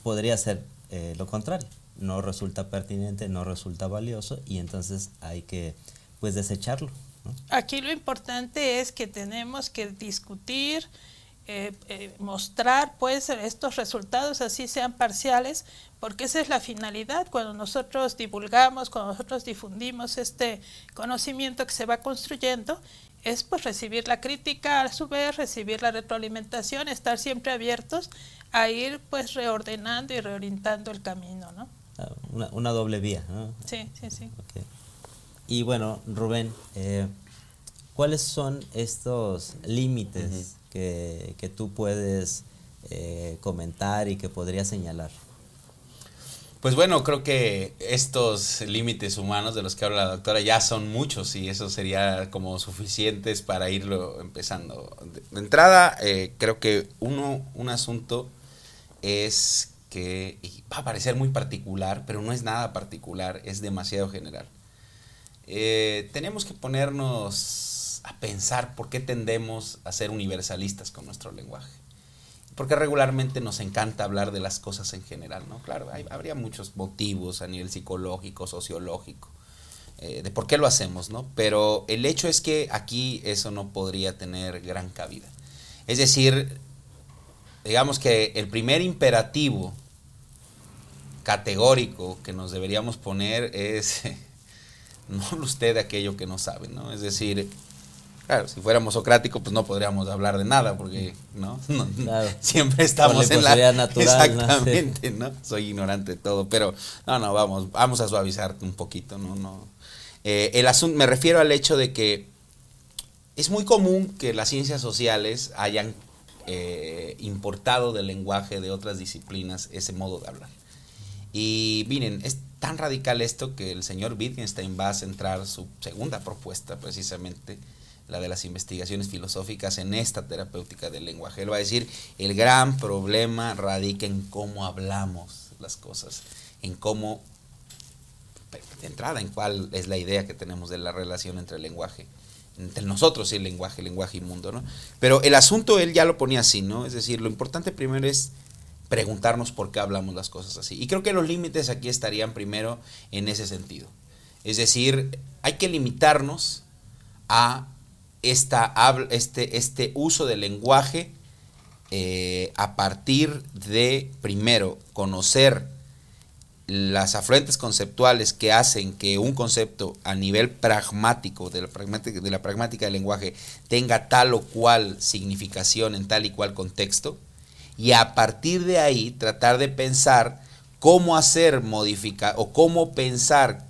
podría ser eh, lo contrario, no resulta pertinente, no resulta valioso y entonces hay que pues desecharlo. Aquí lo importante es que tenemos que discutir, eh, mostrar pues estos resultados así sean parciales porque esa es la finalidad cuando nosotros divulgamos cuando nosotros difundimos este conocimiento que se va construyendo es pues recibir la crítica a su vez recibir la retroalimentación estar siempre abiertos a ir pues reordenando y reorientando el camino ¿no? Ah, una, doble vía sí sí sí y bueno Rubén eh, ¿cuáles son estos límites que, tú puedes eh, comentar y que podría señalar? Pues bueno, creo que estos límites humanos de los que habla la doctora ya son muchos y eso sería como suficientes para irlo empezando. De, entrada, eh, creo que uno, un asunto es que va a parecer muy particular, pero no es nada particular, es demasiado general. Eh, tenemos que ponernos a pensar por qué tendemos a ser universalistas con nuestro lenguaje. Porque regularmente nos encanta hablar de las cosas en general, ¿no? Claro, habría muchos motivos a nivel psicológico, sociológico, eh, de por qué lo hacemos, ¿no? Pero el hecho es que aquí eso no podría tener gran cabida. Es decir, digamos que el primer imperativo categórico que nos deberíamos poner es no usted aquello que no sabe, ¿no? Es decir, Claro, si fuéramos socráticos, pues no podríamos hablar de nada, porque, ¿no? Siempre estamos en la... natural. Exactamente, ¿no? Soy ignorante de todo, pero no, no, vamos, vamos a suavizarte un poquito, ¿no? no eh, el asunto, me refiero al hecho de que es muy común que las ciencias sociales hayan eh, importado del lenguaje de otras disciplinas ese modo de hablar. Y miren, es tan radical esto que el señor Wittgenstein va a centrar su segunda propuesta precisamente la de las investigaciones filosóficas en esta terapéutica del lenguaje. Él va a decir, el gran problema radica en cómo hablamos las cosas, en cómo, de entrada, en cuál es la idea que tenemos de la relación entre el lenguaje entre nosotros el lenguaje, lenguaje inmundo, ¿no? Pero el asunto él ya lo ponía así, ¿no? Es decir, lo importante primero es preguntarnos por qué hablamos las cosas así. Y creo que los límites aquí estarían primero en ese sentido. Es decir, hay que limitarnos a esta, este, este uso del lenguaje eh, a partir de, primero, conocer las afluentes conceptuales que hacen que un concepto a nivel pragmático de la pragmática, de la pragmática del lenguaje tenga tal o cual significación en tal y cual contexto y a partir de ahí tratar de pensar cómo hacer modificar o cómo pensar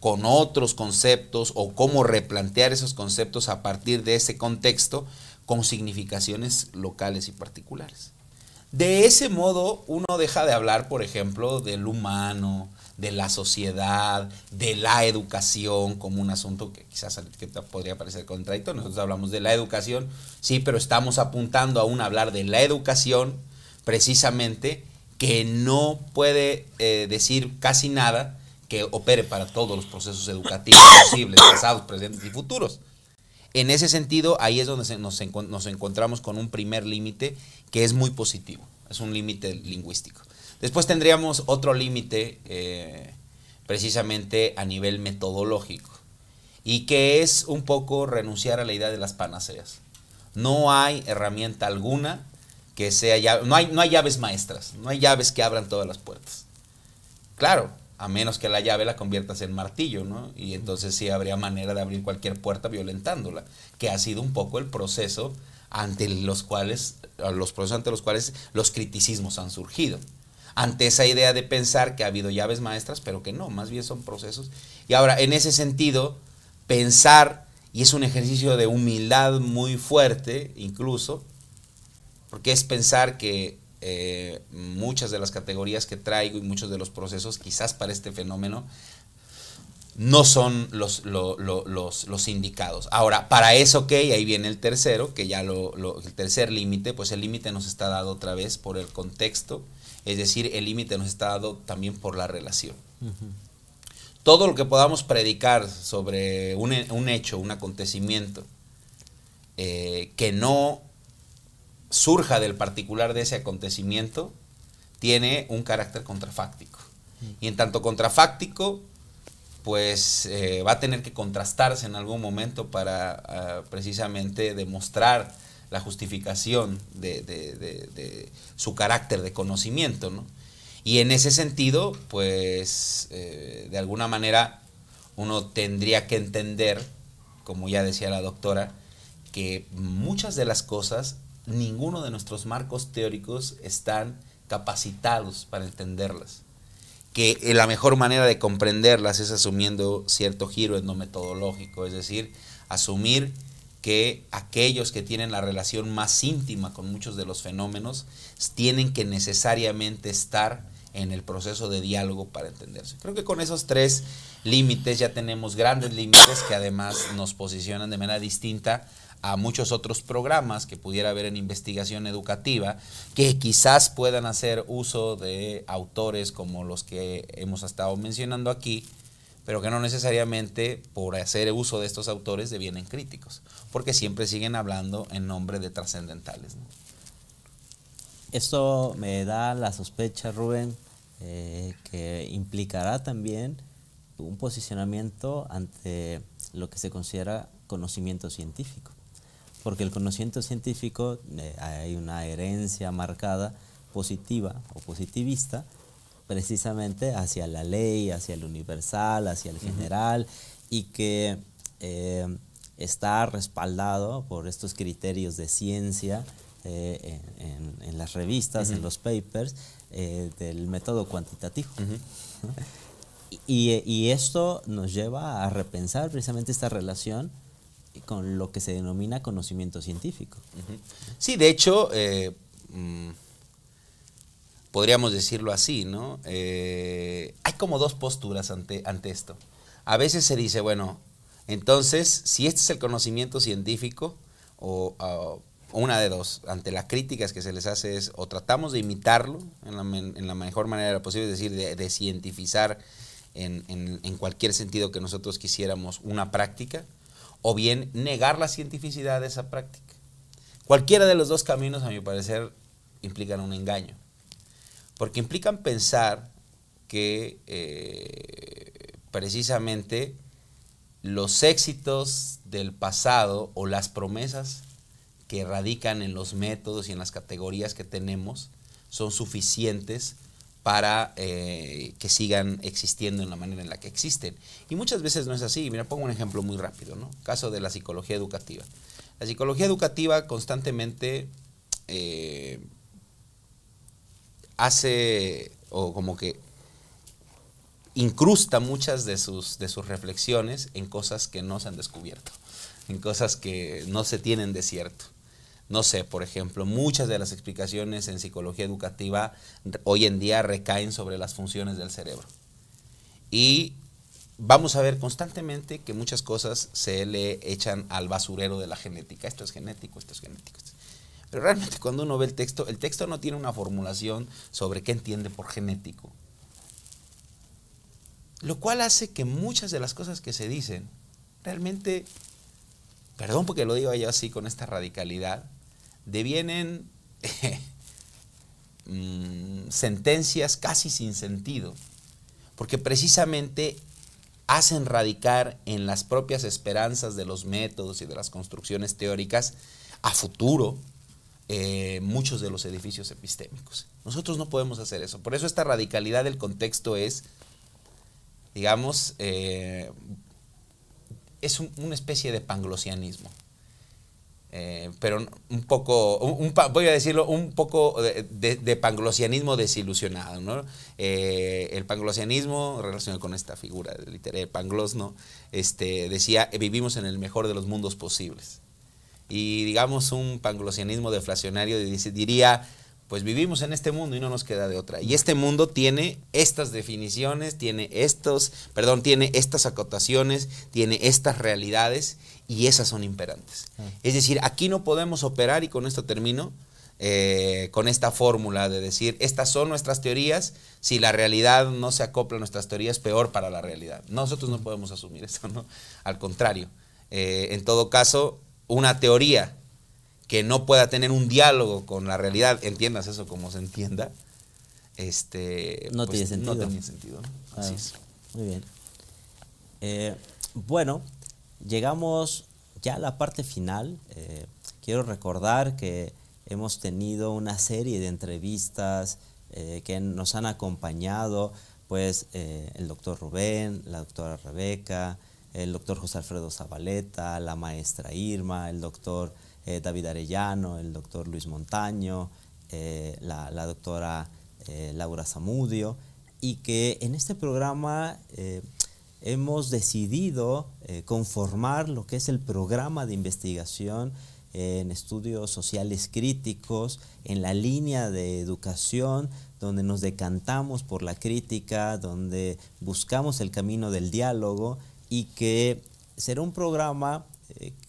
con otros conceptos o cómo replantear esos conceptos a partir de ese contexto con significaciones locales y particulares. De ese modo uno deja de hablar, por ejemplo, del humano, de la sociedad, de la educación como un asunto que quizás a podría parecer contradictorio. Nosotros hablamos de la educación, sí, pero estamos apuntando a un hablar de la educación precisamente que no puede eh, decir casi nada que opere para todos los procesos educativos posibles, pasados, presentes y futuros. En ese sentido, ahí es donde nos, encontramos con un primer límite que es muy positivo, es un límite lingüístico. Después tendríamos otro límite eh, precisamente a nivel metodológico y que es un poco renunciar a la idea de las panaceas. No hay herramienta alguna que sea ya, no hay, no hay llaves maestras, no hay llaves que abran todas las puertas. Claro, a menos que la llave la conviertas en martillo, ¿no? Y entonces sí habría manera de abrir cualquier puerta violentándola, que ha sido un poco el proceso ante los cuales, los procesos ante los cuales los criticismos han surgido. Ante esa idea de pensar que ha habido llaves maestras, pero que no, más bien son procesos. Y ahora, en ese sentido, pensar, y es un ejercicio de humildad muy fuerte, incluso, porque es pensar que eh, muchas de las categorías que traigo y muchos de los procesos, quizás para este fenómeno, no son los, los, indicados. Ahora, para eso, ok, ahí viene el tercero, que ya lo, el tercer límite, pues el límite nos está dado otra vez por el contexto, es decir, el límite nos está dado también por la relación. Todo lo que podamos predicar sobre un, un hecho, un acontecimiento, eh, que no surja del particular de ese acontecimiento, tiene un carácter contrafáctico. Y en tanto contrafáctico, pues eh, va a tener que contrastarse en algún momento para ah, precisamente demostrar la justificación de, su carácter de conocimiento, Y en ese sentido, pues eh, de alguna manera uno tendría que entender, como ya decía la doctora, que muchas de las cosas, ninguno de nuestros marcos teóricos están capacitados para entenderlas que la mejor manera de comprenderlas es asumiendo cierto giro etnometodológico, es decir, asumir que aquellos que tienen la relación más íntima con muchos de los fenómenos tienen que necesariamente estar en el proceso de diálogo para entenderse. Creo que con esos tres límites ya tenemos grandes límites que además nos posicionan de manera distinta a muchos otros programas que pudiera haber en investigación educativa que quizás puedan hacer uso de autores como los que hemos estado mencionando aquí, pero que no necesariamente por hacer uso de estos autores devienen críticos, porque siempre siguen hablando en nombre de trascendentales. Esto me da la sospecha, Rubén, eh, que implicará también un posicionamiento ante lo que se considera conocimiento científico porque el conocimiento científico eh, hay una herencia marcada positiva o positivista precisamente hacia la ley, hacia el universal, hacia el general y que eh, está respaldado por estos criterios de ciencia eh, en, las revistas, en los papers, del método cuantitativo. y, y, esto nos lleva a repensar precisamente esta relación con lo que se denomina conocimiento científico. Sí, de hecho, eh, mm, podríamos decirlo así, ¿no? Eh, hay como dos posturas ante, ante esto. A veces se dice, bueno, entonces, si este es el conocimiento científico, o, una de dos, ante las críticas que se les hace es, o tratamos de imitarlo en la, mejor manera posible, es decir, de, cientificar en, en cualquier sentido que nosotros quisiéramos una práctica, o bien negar la cientificidad de esa práctica. Cualquiera de los dos caminos, a mi parecer, implican un engaño, porque implican pensar que eh, precisamente los éxitos del pasado o las promesas que radican en los métodos y en las categorías que tenemos son suficientes para eh, que sigan existiendo en la manera en la que existen. Y muchas veces no es así. Mira, pongo un ejemplo muy rápido, ¿no? Caso de la psicología educativa. La psicología educativa constantemente eh, hace, o como que incrusta muchas de sus, de sus reflexiones en cosas que no se han descubierto, en cosas que no se tienen de cierto. No sé, por ejemplo, muchas de las explicaciones en psicología educativa hoy en día recaen sobre las funciones del cerebro. Y vamos a ver constantemente que muchas cosas se le echan al basurero de la genética. Esto es genético, esto es genético. Pero realmente cuando uno ve el texto, el texto no tiene una formulación sobre qué entiende por genético. Lo cual hace que muchas de las cosas que se dicen realmente, perdón porque lo digo yo así con esta radicalidad, devienen mm, sentencias casi sin sentido, porque precisamente hacen radicar en las propias esperanzas de los métodos y de las construcciones teóricas a futuro eh, muchos de los edificios epistémicos. Nosotros no podemos hacer eso. Por eso esta radicalidad del contexto es digamos, eh, es una especie de panglosianismo. Eh, pero un poco, voy a decirlo, un poco de, panglosianismo desilusionado. Eh, el panglosianismo, relacionado con esta figura literaria, panglosno, este, decía, vivimos en el mejor de los mundos posibles. Y digamos, un panglosianismo deflacionario diría, pues vivimos en este mundo y no nos queda de otra. Y este mundo tiene estas definiciones, tiene estos, perdón, tiene estas acotaciones, tiene estas realidades y esas son imperantes. Ah. Es decir, aquí no podemos operar, y con esto termino, eh, con esta fórmula de decir, estas son nuestras teorías, si la realidad no se acopla a nuestras teorías, peor para la realidad. Nosotros no podemos asumir eso, ¿no? Al contrario, eh, en todo caso, una teoría que no pueda tener un diálogo con la realidad, entiendas eso como se entienda, este, no pues, tiene sentido. No tenía sentido. Así es. Muy bien. Eh, bueno, llegamos ya a la parte final. Eh, quiero recordar que hemos tenido una serie de entrevistas eh, que nos han acompañado, pues el doctor Rubén, la doctora Rebeca, el doctor José Alfredo Zabaleta, la maestra Irma, el doctor eh, David Arellano, el doctor Luis Montaño, eh, la, doctora eh, Laura Zamudio, y que en este programa hemos decidido conformar lo que es el programa de investigación en estudios sociales críticos, en la línea de educación, donde nos decantamos por la crítica, donde buscamos el camino del diálogo y que será un programa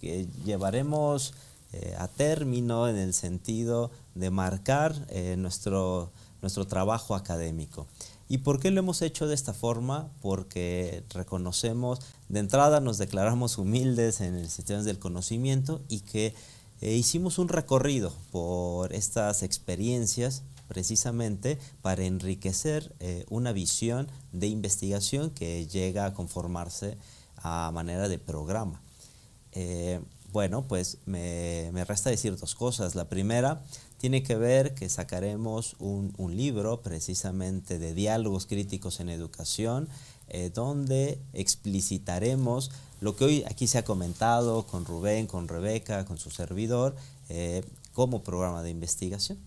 que llevaremos eh, a término en el sentido de marcar eh, nuestro, nuestro trabajo académico. ¿Y por qué lo hemos hecho de esta forma? Porque reconocemos, de entrada nos declaramos humildes en el sistema del conocimiento y que eh, hicimos un recorrido por estas experiencias precisamente para enriquecer una visión de investigación que llega a conformarse a manera de programa. Bueno, pues me, resta decir dos cosas. La primera tiene que ver que sacaremos un, libro precisamente de diálogos críticos en educación, eh, donde explicitaremos lo que hoy aquí se ha comentado con Rubén, con Rebeca, con su servidor, eh, como programa de investigación.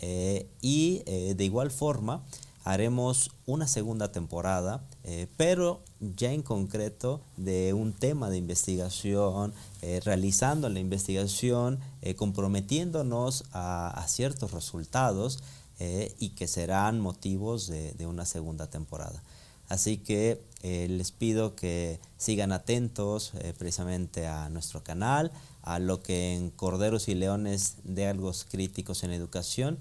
Eh, y de igual forma, haremos una segunda temporada, eh, pero ya en concreto de un tema de investigación, eh, realizando la investigación, eh, comprometiéndonos a, ciertos resultados y que serán motivos de, de una segunda temporada. Así que les pido que sigan atentos precisamente a nuestro canal, a lo que en Corderos y Leones de Algos Críticos en Educación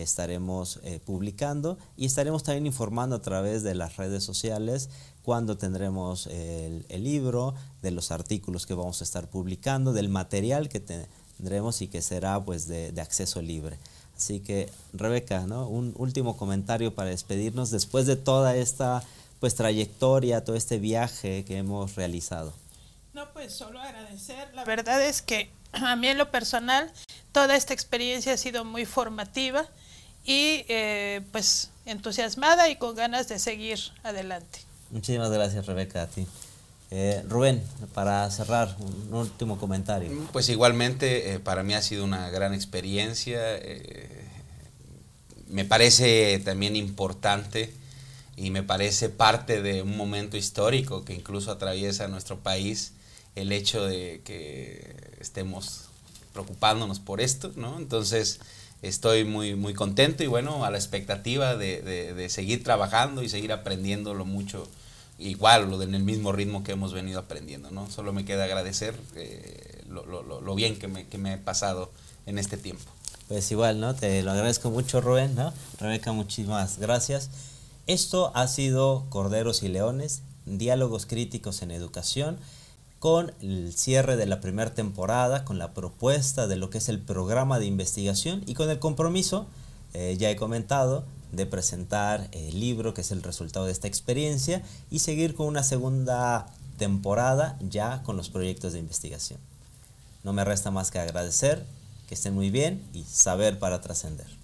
estaremos eh, publicando y estaremos también informando a través de las redes sociales cuando tendremos el, libro, de los artículos que vamos a estar publicando, del material que tendremos y que será pues de, acceso libre. Así que Rebeca, ¿no? un último comentario para despedirnos después de toda esta pues trayectoria, todo este viaje que hemos realizado. No, pues solo agradecer. La verdad es que a mí en lo personal toda esta experiencia ha sido muy formativa y eh, pues entusiasmada y con ganas de seguir adelante. Muchísimas gracias Rebeca a ti. Eh, Rubén, para cerrar, un último comentario. Pues igualmente, eh, para mí ha sido una gran experiencia. me parece también importante y me parece parte de un momento histórico que incluso atraviesa nuestro país el hecho de que estemos preocupándonos por esto, ¿no? Entonces estoy muy, muy contento y bueno, a la expectativa de, de, seguir trabajando y seguir aprendiendo lo mucho, igual, lo en el mismo ritmo que hemos venido aprendiendo, ¿no? Solo me queda agradecer eh, lo, lo, lo, bien que me, que me he pasado en este tiempo. Pues igual, ¿no? Te lo agradezco mucho, Rubén, ¿no? Rebeca, muchísimas gracias. Esto ha sido Corderos y Leones, diálogos críticos en educación con el cierre de la primera temporada, con la propuesta de lo que es el programa de investigación y con el compromiso, eh, ya he comentado, de presentar el libro que es el resultado de esta experiencia y seguir con una segunda temporada ya con los proyectos de investigación. No me resta más que agradecer, que estén muy bien y saber para trascender.